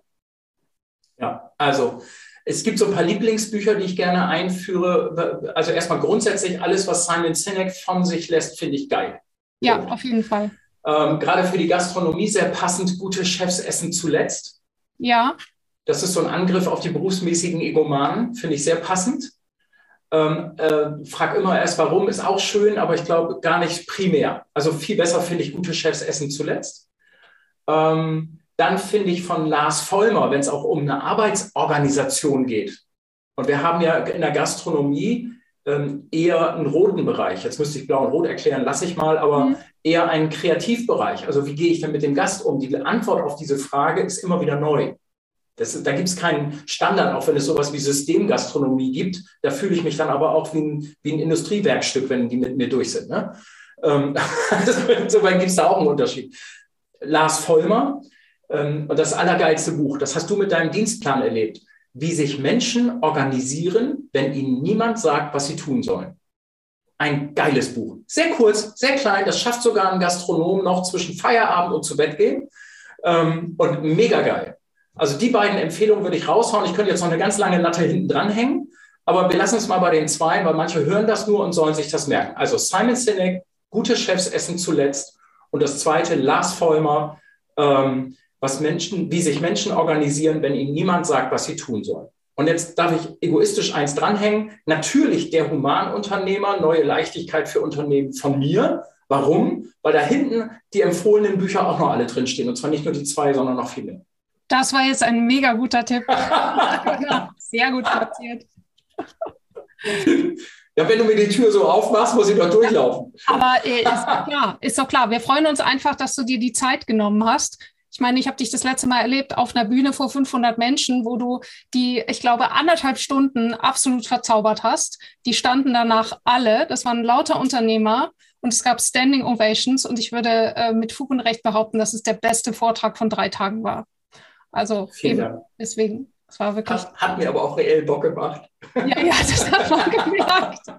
Ja, also es gibt so ein paar Lieblingsbücher, die ich gerne einführe. Also erstmal grundsätzlich alles, was Simon Sinek von sich lässt, finde ich geil. Ja, auf jeden Fall. Ähm, gerade für die Gastronomie sehr passend, gute Chefs essen zuletzt. Ja. Das ist so ein Angriff auf die berufsmäßigen Egomanen, finde ich sehr passend. Ähm, äh, frag immer erst, warum, ist auch schön, aber ich glaube gar nicht primär. Also viel besser finde ich gute Chefs essen zuletzt. Ähm, dann finde ich von Lars Vollmer, wenn es auch um eine Arbeitsorganisation geht. Und wir haben ja in der Gastronomie ähm, eher einen roten Bereich. Jetzt müsste ich blau und rot erklären, lasse ich mal, aber mhm. eher einen Kreativbereich. Also wie gehe ich denn mit dem Gast um? Die Antwort auf diese Frage ist immer wieder neu. Das, da gibt es keinen Standard, auch wenn es sowas wie Systemgastronomie gibt. Da fühle ich mich dann aber auch wie ein, wie ein Industriewerkstück, wenn die mit mir durch sind. Ne? Ähm, Insofern gibt es da auch einen Unterschied. Lars Vollmer. Ähm, und das allergeilste Buch, das hast du mit deinem Dienstplan erlebt, wie sich Menschen organisieren, wenn ihnen niemand sagt, was sie tun sollen. Ein geiles Buch. Sehr kurz, sehr klein, das schafft sogar ein Gastronom noch zwischen Feierabend und zu Bett gehen. Ähm, und mega geil. Also die beiden Empfehlungen würde ich raushauen. Ich könnte jetzt noch eine ganz lange Latte hinten dranhängen, aber wir lassen es mal bei den zwei, weil manche hören das nur und sollen sich das merken. Also Simon Sinek, gute Chefs essen zuletzt und das zweite, Lars Vollmer, ähm, was Menschen, wie sich Menschen organisieren, wenn ihnen niemand sagt, was sie tun sollen. Und jetzt darf ich egoistisch eins dranhängen. Natürlich der Humanunternehmer, neue Leichtigkeit für Unternehmen von mir. Warum? Weil da hinten die empfohlenen Bücher auch noch alle drinstehen. Und zwar nicht nur die zwei, sondern noch viele. Das war jetzt ein mega guter Tipp. Sehr gut platziert. Ja, wenn du mir die Tür so aufmachst, muss ich doch durchlaufen. Aber äh, ist doch klar, ist doch klar. Wir freuen uns einfach, dass du dir die Zeit genommen hast. Ich meine, ich habe dich das letzte Mal erlebt auf einer Bühne vor 500 Menschen, wo du die, ich glaube, anderthalb Stunden absolut verzaubert hast. Die standen danach alle. Das waren lauter Unternehmer und es gab Standing Ovations und ich würde äh, mit Fug und Recht behaupten, dass es der beste Vortrag von drei Tagen war. Also eben, deswegen. Das war wirklich. Hat, hat, mir aber auch reell Bock gemacht. Ja, ja, das hat man gemerkt.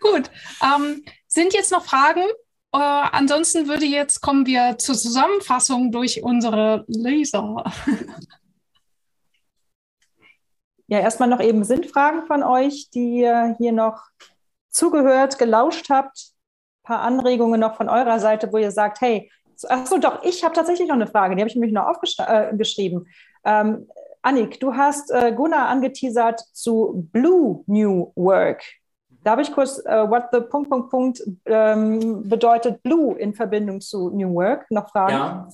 Gut. Ähm, sind jetzt noch Fragen? Äh, ansonsten würde jetzt kommen wir zur Zusammenfassung durch unsere Leser. Ja, erstmal noch eben sind Fragen von euch, die ihr hier noch zugehört, gelauscht habt. Ein paar Anregungen noch von eurer Seite, wo ihr sagt, hey, achso, doch, ich habe tatsächlich noch eine Frage, die habe ich nämlich noch aufgeschrieben. Äh, ähm, Annik, du hast äh, Gunnar angeteasert zu Blue New Work. Darf ich kurz, äh, what the Punkt, Punkt, Punkt ähm, bedeutet Blue in Verbindung zu New Work noch fragen? Ja,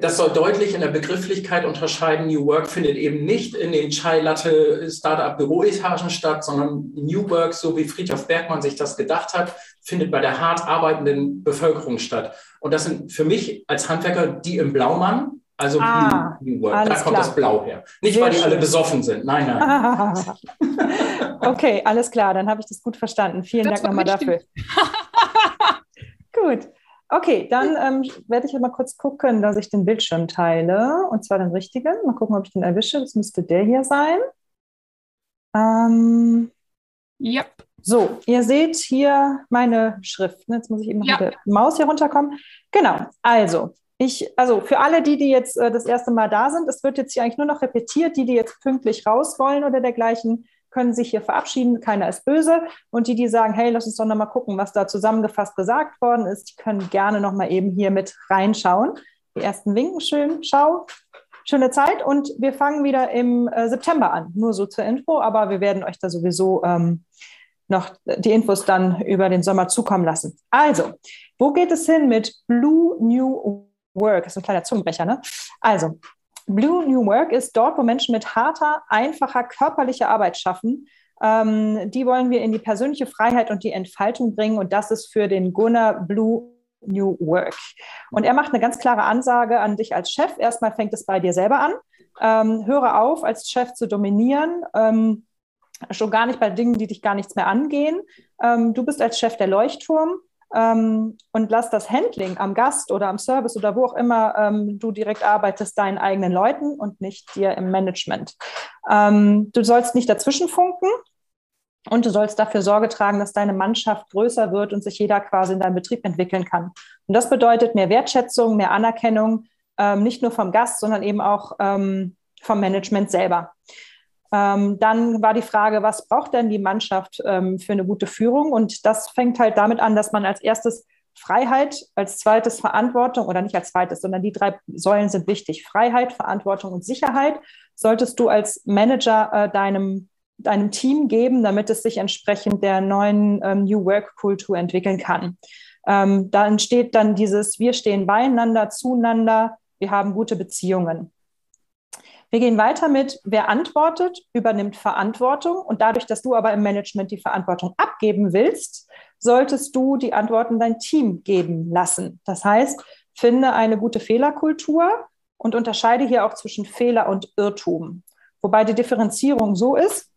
das soll deutlich in der Begrifflichkeit unterscheiden. New Work findet eben nicht in den Chai Latte Startup Büroetagen statt, sondern New Work, so wie Friedhof Bergmann sich das gedacht hat, findet bei der hart arbeitenden Bevölkerung statt. Und das sind für mich als Handwerker die im Blaumann, Also ah, New Work. Da kommt klar. das Blau her. Nicht, Sehr weil die schön. alle besoffen sind. Nein, nein. okay, alles klar. Dann habe ich das gut verstanden. Vielen das Dank nochmal dafür. gut. Okay, dann ähm, werde ich mal kurz gucken, dass ich den Bildschirm teile. Und zwar den richtigen. Mal gucken, ob ich den erwische. Das müsste der hier sein. Ähm, yep. So, ihr seht hier meine Schrift. Jetzt muss ich eben noch ja. mit der Maus hier runterkommen. Genau, also ich, also für alle, die, die jetzt äh, das erste Mal da sind, es wird jetzt hier eigentlich nur noch repetiert, die, die jetzt pünktlich raus wollen oder dergleichen, können sich hier verabschieden, keiner ist böse. Und die, die sagen, hey, lass uns doch nochmal gucken, was da zusammengefasst gesagt worden ist, die können gerne nochmal eben hier mit reinschauen. Die ersten winken schön, schau, schöne Zeit. Und wir fangen wieder im äh, September an, nur so zur Info, aber wir werden euch da sowieso ähm, noch die Infos dann über den Sommer zukommen lassen. Also, wo geht es hin mit Blue New Work? Das ist ein kleiner Zungenbrecher, ne? Also, Blue New Work ist dort, wo Menschen mit harter, einfacher körperlicher Arbeit schaffen. Ähm, die wollen wir in die persönliche Freiheit und die Entfaltung bringen und das ist für den Gunnar Blue New Work. Und er macht eine ganz klare Ansage an dich als Chef. Erstmal fängt es bei dir selber an. Ähm, höre auf, als Chef zu dominieren. Ähm, schon gar nicht bei Dingen, die dich gar nichts mehr angehen. Ähm, du bist als Chef der Leuchtturm ähm, und lass das Handling am Gast oder am Service oder wo auch immer ähm, du direkt arbeitest, deinen eigenen Leuten und nicht dir im Management. Ähm, du sollst nicht dazwischen funken. Und du sollst dafür Sorge tragen, dass deine Mannschaft größer wird und sich jeder quasi in deinem Betrieb entwickeln kann. Und das bedeutet mehr Wertschätzung, mehr Anerkennung, ähm, nicht nur vom Gast, sondern eben auch ähm, vom Management selber. Ähm, dann war die Frage, was braucht denn die Mannschaft ähm, für eine gute Führung? Und das fängt halt damit an, dass man als erstes Freiheit, als zweites Verantwortung oder nicht als zweites, sondern die drei Säulen sind wichtig. Freiheit, Verantwortung und Sicherheit solltest du als Manager äh, deinem, deinem Team geben, damit es sich entsprechend der neuen ähm, New Work-Kultur entwickeln kann. Ähm, da entsteht dann dieses, wir stehen beieinander, zueinander, wir haben gute Beziehungen. Wir gehen weiter mit, wer antwortet, übernimmt Verantwortung. Und dadurch, dass du aber im Management die Verantwortung abgeben willst, solltest du die Antworten dein Team geben lassen. Das heißt, finde eine gute Fehlerkultur und unterscheide hier auch zwischen Fehler und Irrtum. Wobei die Differenzierung so ist,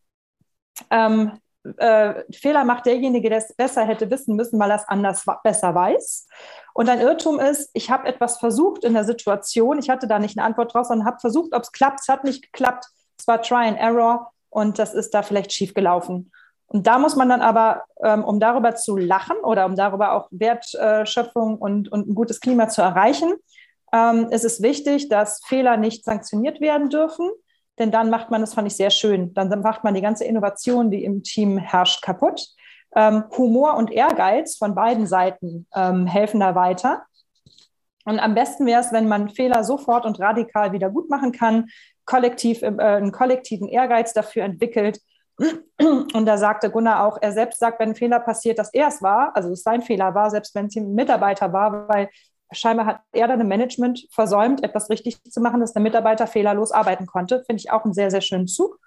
ähm, äh, Fehler macht derjenige, der es besser hätte wissen müssen, weil er es anders besser weiß. Und ein Irrtum ist, ich habe etwas versucht in der Situation, ich hatte da nicht eine Antwort drauf, sondern habe versucht, ob es klappt. Es hat nicht geklappt. Es war Try and Error und das ist da vielleicht schief gelaufen. Und da muss man dann aber, ähm, um darüber zu lachen oder um darüber auch Wertschöpfung und, und ein gutes Klima zu erreichen, ähm, ist es wichtig, dass Fehler nicht sanktioniert werden dürfen denn dann macht man, das fand ich sehr schön, dann macht man die ganze Innovation, die im Team herrscht, kaputt. Ähm, Humor und Ehrgeiz von beiden Seiten ähm, helfen da weiter. Und am besten wäre es, wenn man Fehler sofort und radikal wieder gut machen kann, kollektiv, äh, einen kollektiven Ehrgeiz dafür entwickelt. Und da sagte Gunnar auch, er selbst sagt, wenn ein Fehler passiert, dass er es war, also es sein Fehler war, selbst wenn es ein Mitarbeiter war, weil scheinbar hat er dann im Management versäumt, etwas richtig zu machen, dass der Mitarbeiter fehlerlos arbeiten konnte. Finde ich auch einen sehr, sehr schönen Zug.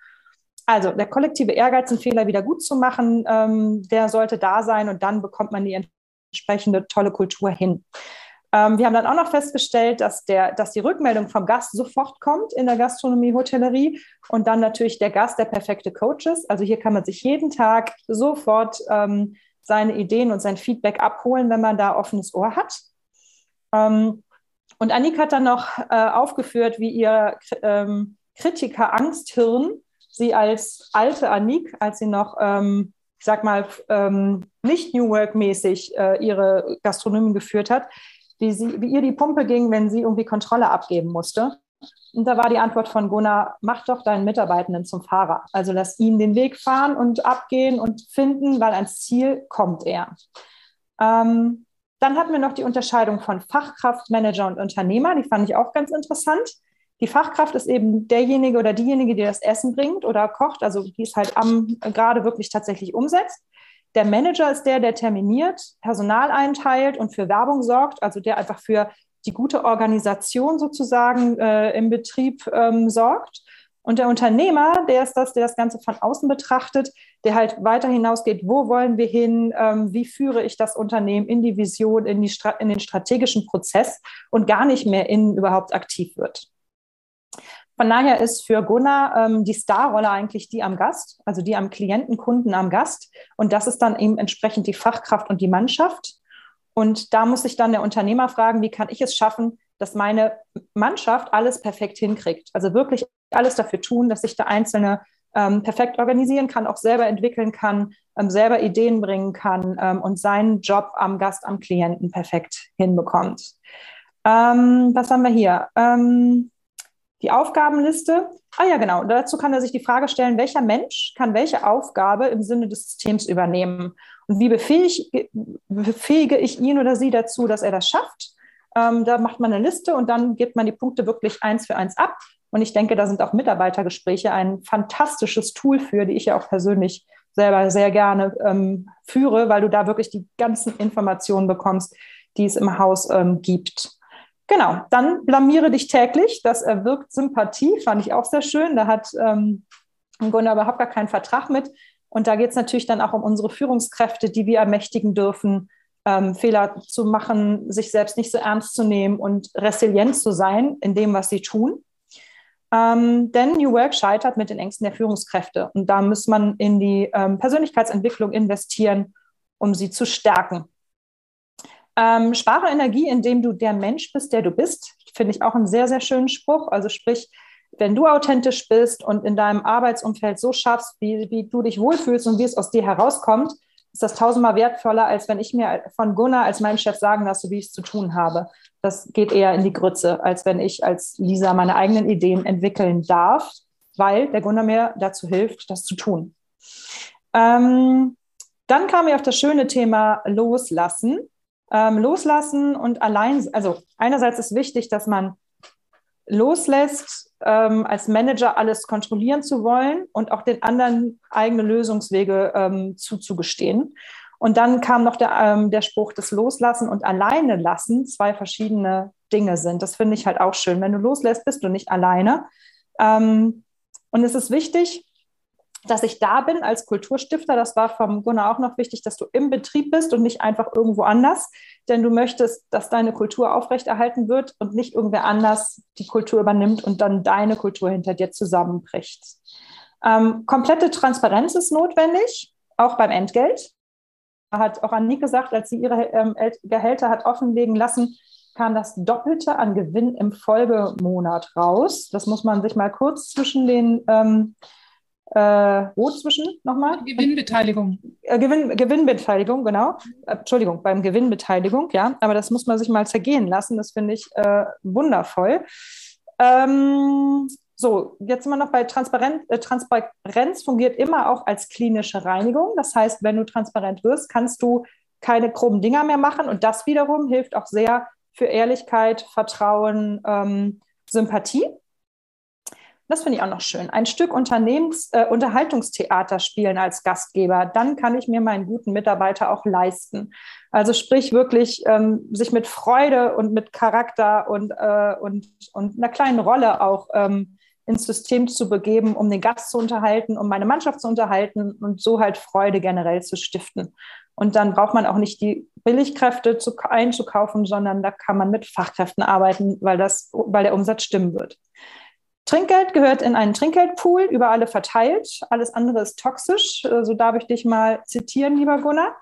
Also der kollektive Ehrgeiz, einen Fehler wieder gut zu machen, ähm, der sollte da sein und dann bekommt man die entsprechende tolle Kultur hin. Ähm, wir haben dann auch noch festgestellt, dass, der, dass die Rückmeldung vom Gast sofort kommt in der Gastronomie, Hotellerie und dann natürlich der Gast der perfekte Coach ist. Also hier kann man sich jeden Tag sofort ähm, seine Ideen und sein Feedback abholen, wenn man da offenes Ohr hat. Ähm, und Annik hat dann noch äh, aufgeführt, wie ihr ähm, Kritiker Angsthirn sie als alte Annik, als sie noch, ähm, ich sag mal, ähm, nicht New Work-mäßig äh, ihre Gastronomie geführt hat, wie, sie, wie ihr die Pumpe ging, wenn sie irgendwie Kontrolle abgeben musste. Und da war die Antwort von Gunnar, mach doch deinen Mitarbeitenden zum Fahrer. Also lass ihn den Weg fahren und abgehen und finden, weil ans Ziel kommt er. Ähm, dann hatten wir noch die Unterscheidung von Fachkraft, Manager und Unternehmer. Die fand ich auch ganz interessant. Die Fachkraft ist eben derjenige oder diejenige, die das Essen bringt oder kocht, also die es halt am gerade wirklich tatsächlich umsetzt. Der Manager ist der, der terminiert, Personal einteilt und für Werbung sorgt, also der einfach für die gute Organisation sozusagen äh, im Betrieb ähm, sorgt. Und der Unternehmer, der ist das, der das Ganze von außen betrachtet, der halt weiter hinausgeht, wo wollen wir hin, ähm, wie führe ich das Unternehmen in die Vision, in, die, in den strategischen Prozess und gar nicht mehr innen überhaupt aktiv wird. Von daher ist für Gunnar ähm, die Starrolle eigentlich die am Gast, also die am Klientenkunden am Gast. Und das ist dann eben entsprechend die Fachkraft und die Mannschaft. Und da muss sich dann der Unternehmer fragen, wie kann ich es schaffen, dass meine Mannschaft alles perfekt hinkriegt. Also wirklich alles dafür tun, dass sich der Einzelne ähm, perfekt organisieren kann, auch selber entwickeln kann, ähm, selber Ideen bringen kann ähm, und seinen Job am Gast, am Klienten perfekt hinbekommt. Ähm, was haben wir hier? Ähm, die Aufgabenliste. Ah ja, genau. Dazu kann er sich die Frage stellen, welcher Mensch kann welche Aufgabe im Sinne des Systems übernehmen? Und wie befähige, befähige ich ihn oder sie dazu, dass er das schafft? Ähm, da macht man eine Liste und dann gibt man die Punkte wirklich eins für eins ab. Und ich denke, da sind auch Mitarbeitergespräche ein fantastisches Tool für, die ich ja auch persönlich selber sehr gerne ähm, führe, weil du da wirklich die ganzen Informationen bekommst, die es im Haus ähm, gibt. Genau, dann blamiere dich täglich. Das erwirkt Sympathie, fand ich auch sehr schön. Da hat ähm, im Grunde überhaupt gar keinen Vertrag mit. Und da geht es natürlich dann auch um unsere Führungskräfte, die wir ermächtigen dürfen, ähm, Fehler zu machen, sich selbst nicht so ernst zu nehmen und resilient zu sein in dem, was sie tun. Ähm, denn New Work scheitert mit den Ängsten der Führungskräfte. Und da muss man in die ähm, Persönlichkeitsentwicklung investieren, um sie zu stärken. Ähm, spare Energie, indem du der Mensch bist, der du bist. Finde ich auch einen sehr, sehr schönen Spruch. Also sprich, wenn du authentisch bist und in deinem Arbeitsumfeld so schaffst, wie, wie du dich wohlfühlst und wie es aus dir herauskommt, ist das tausendmal wertvoller, als wenn ich mir von Gunnar als meinem Chef sagen lasse, wie ich es zu tun habe. Das geht eher in die Grütze, als wenn ich als Lisa meine eigenen Ideen entwickeln darf, weil der Gunnar mir dazu hilft, das zu tun. Ähm, dann kam mir auf das schöne Thema Loslassen ähm, loslassen und allein, also einerseits ist wichtig, dass man loslässt, ähm, als Manager alles kontrollieren zu wollen und auch den anderen eigene Lösungswege ähm, zuzugestehen. Und dann kam noch der, ähm, der Spruch, dass Loslassen und Alleine lassen zwei verschiedene Dinge sind. Das finde ich halt auch schön. Wenn du loslässt, bist du nicht alleine. Ähm, und es ist wichtig, dass ich da bin als Kulturstifter. Das war vom Gunnar auch noch wichtig, dass du im Betrieb bist und nicht einfach irgendwo anders. Denn du möchtest, dass deine Kultur aufrechterhalten wird und nicht irgendwer anders die Kultur übernimmt und dann deine Kultur hinter dir zusammenbricht. Ähm, komplette Transparenz ist notwendig, auch beim Entgelt. Hat auch Annie gesagt, als sie ihre ähm, Gehälter hat offenlegen lassen, kam das Doppelte an Gewinn im Folgemonat raus. Das muss man sich mal kurz zwischen den ähm, äh, wo zwischen nochmal? Gewinnbeteiligung. Äh, Gewinn, Gewinnbeteiligung, genau. Äh, Entschuldigung, beim Gewinnbeteiligung, ja. Aber das muss man sich mal zergehen lassen. Das finde ich äh, wundervoll. Ähm, so, jetzt sind wir noch bei Transparenz. Äh, Transparenz fungiert immer auch als klinische Reinigung. Das heißt, wenn du transparent wirst, kannst du keine groben Dinger mehr machen. Und das wiederum hilft auch sehr für Ehrlichkeit, Vertrauen, ähm, Sympathie. Das finde ich auch noch schön. Ein Stück Unternehmens, äh, Unterhaltungstheater spielen als Gastgeber, dann kann ich mir meinen guten Mitarbeiter auch leisten. Also sprich wirklich ähm, sich mit Freude und mit Charakter und, äh, und, und einer kleinen Rolle auch ähm, ins System zu begeben, um den Gast zu unterhalten, um meine Mannschaft zu unterhalten und so halt Freude generell zu stiften. Und dann braucht man auch nicht die Billigkräfte zu, einzukaufen, sondern da kann man mit Fachkräften arbeiten, weil, das, weil der Umsatz stimmen wird. Trinkgeld gehört in einen Trinkgeldpool, über alle verteilt. Alles andere ist toxisch. So darf ich dich mal zitieren, lieber Gunnar.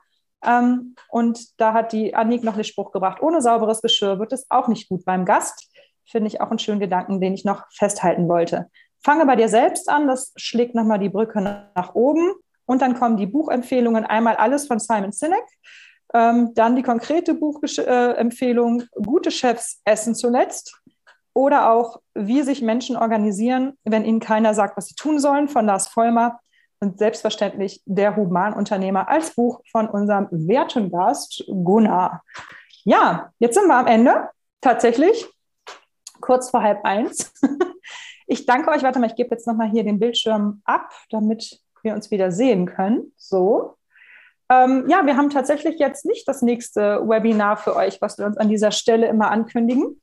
Ähm, und da hat die Annik noch den Spruch gebracht, ohne sauberes Geschirr wird es auch nicht gut beim Gast. Finde ich auch einen schönen Gedanken, den ich noch festhalten wollte. Fange bei dir selbst an, das schlägt nochmal die Brücke nach oben. Und dann kommen die Buchempfehlungen, einmal alles von Simon Sinek, ähm, dann die konkrete Buchempfehlung, gute Chefs essen zuletzt. Oder auch, wie sich Menschen organisieren, wenn ihnen keiner sagt, was sie tun sollen, von Lars Vollmer. Und selbstverständlich der Humanunternehmer als Buch von unserem werten Gast Gunnar. Ja, jetzt sind wir am Ende. Tatsächlich, kurz vor halb eins. Ich danke euch. Warte mal, ich gebe jetzt nochmal hier den Bildschirm ab, damit wir uns wieder sehen können. So. Ähm, ja, wir haben tatsächlich jetzt nicht das nächste Webinar für euch, was wir uns an dieser Stelle immer ankündigen.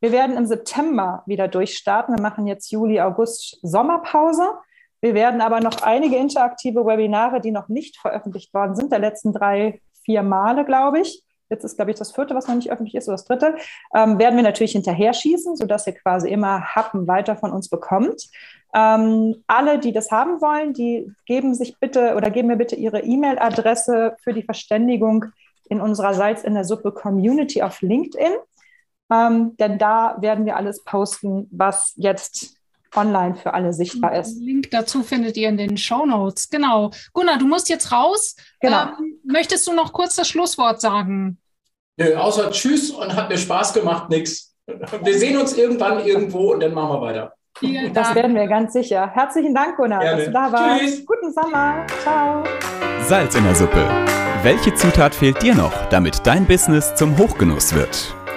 Wir werden im September wieder durchstarten. Wir machen jetzt Juli, August Sommerpause. Wir werden aber noch einige interaktive Webinare, die noch nicht veröffentlicht worden sind, der letzten drei, vier Male, glaube ich. Jetzt ist, glaube ich, das vierte, was noch nicht öffentlich ist, oder das dritte, ähm, werden wir natürlich hinterher schießen, sodass ihr quasi immer Happen weiter von uns bekommt. Ähm, alle, die das haben wollen, die geben sich bitte oder geben mir bitte ihre E-Mail-Adresse für die Verständigung in unserer Salz in der Suppe Community auf LinkedIn. Ähm, denn da werden wir alles posten, was jetzt online für alle sichtbar ist. Den Link dazu findet ihr in den Show Notes. Genau. Gunnar, du musst jetzt raus. Genau. Ähm, möchtest du noch kurz das Schlusswort sagen? Nö, außer Tschüss und hat mir Spaß gemacht, nix. Wir sehen uns irgendwann irgendwo und dann machen wir weiter. Vielen das werden wir ganz sicher. Herzlichen Dank, Gunnar, Gerne. dass du da warst. Tschüss. Guten Sommer. Ciao. Salz in der Suppe. Welche Zutat fehlt dir noch, damit dein Business zum Hochgenuss wird?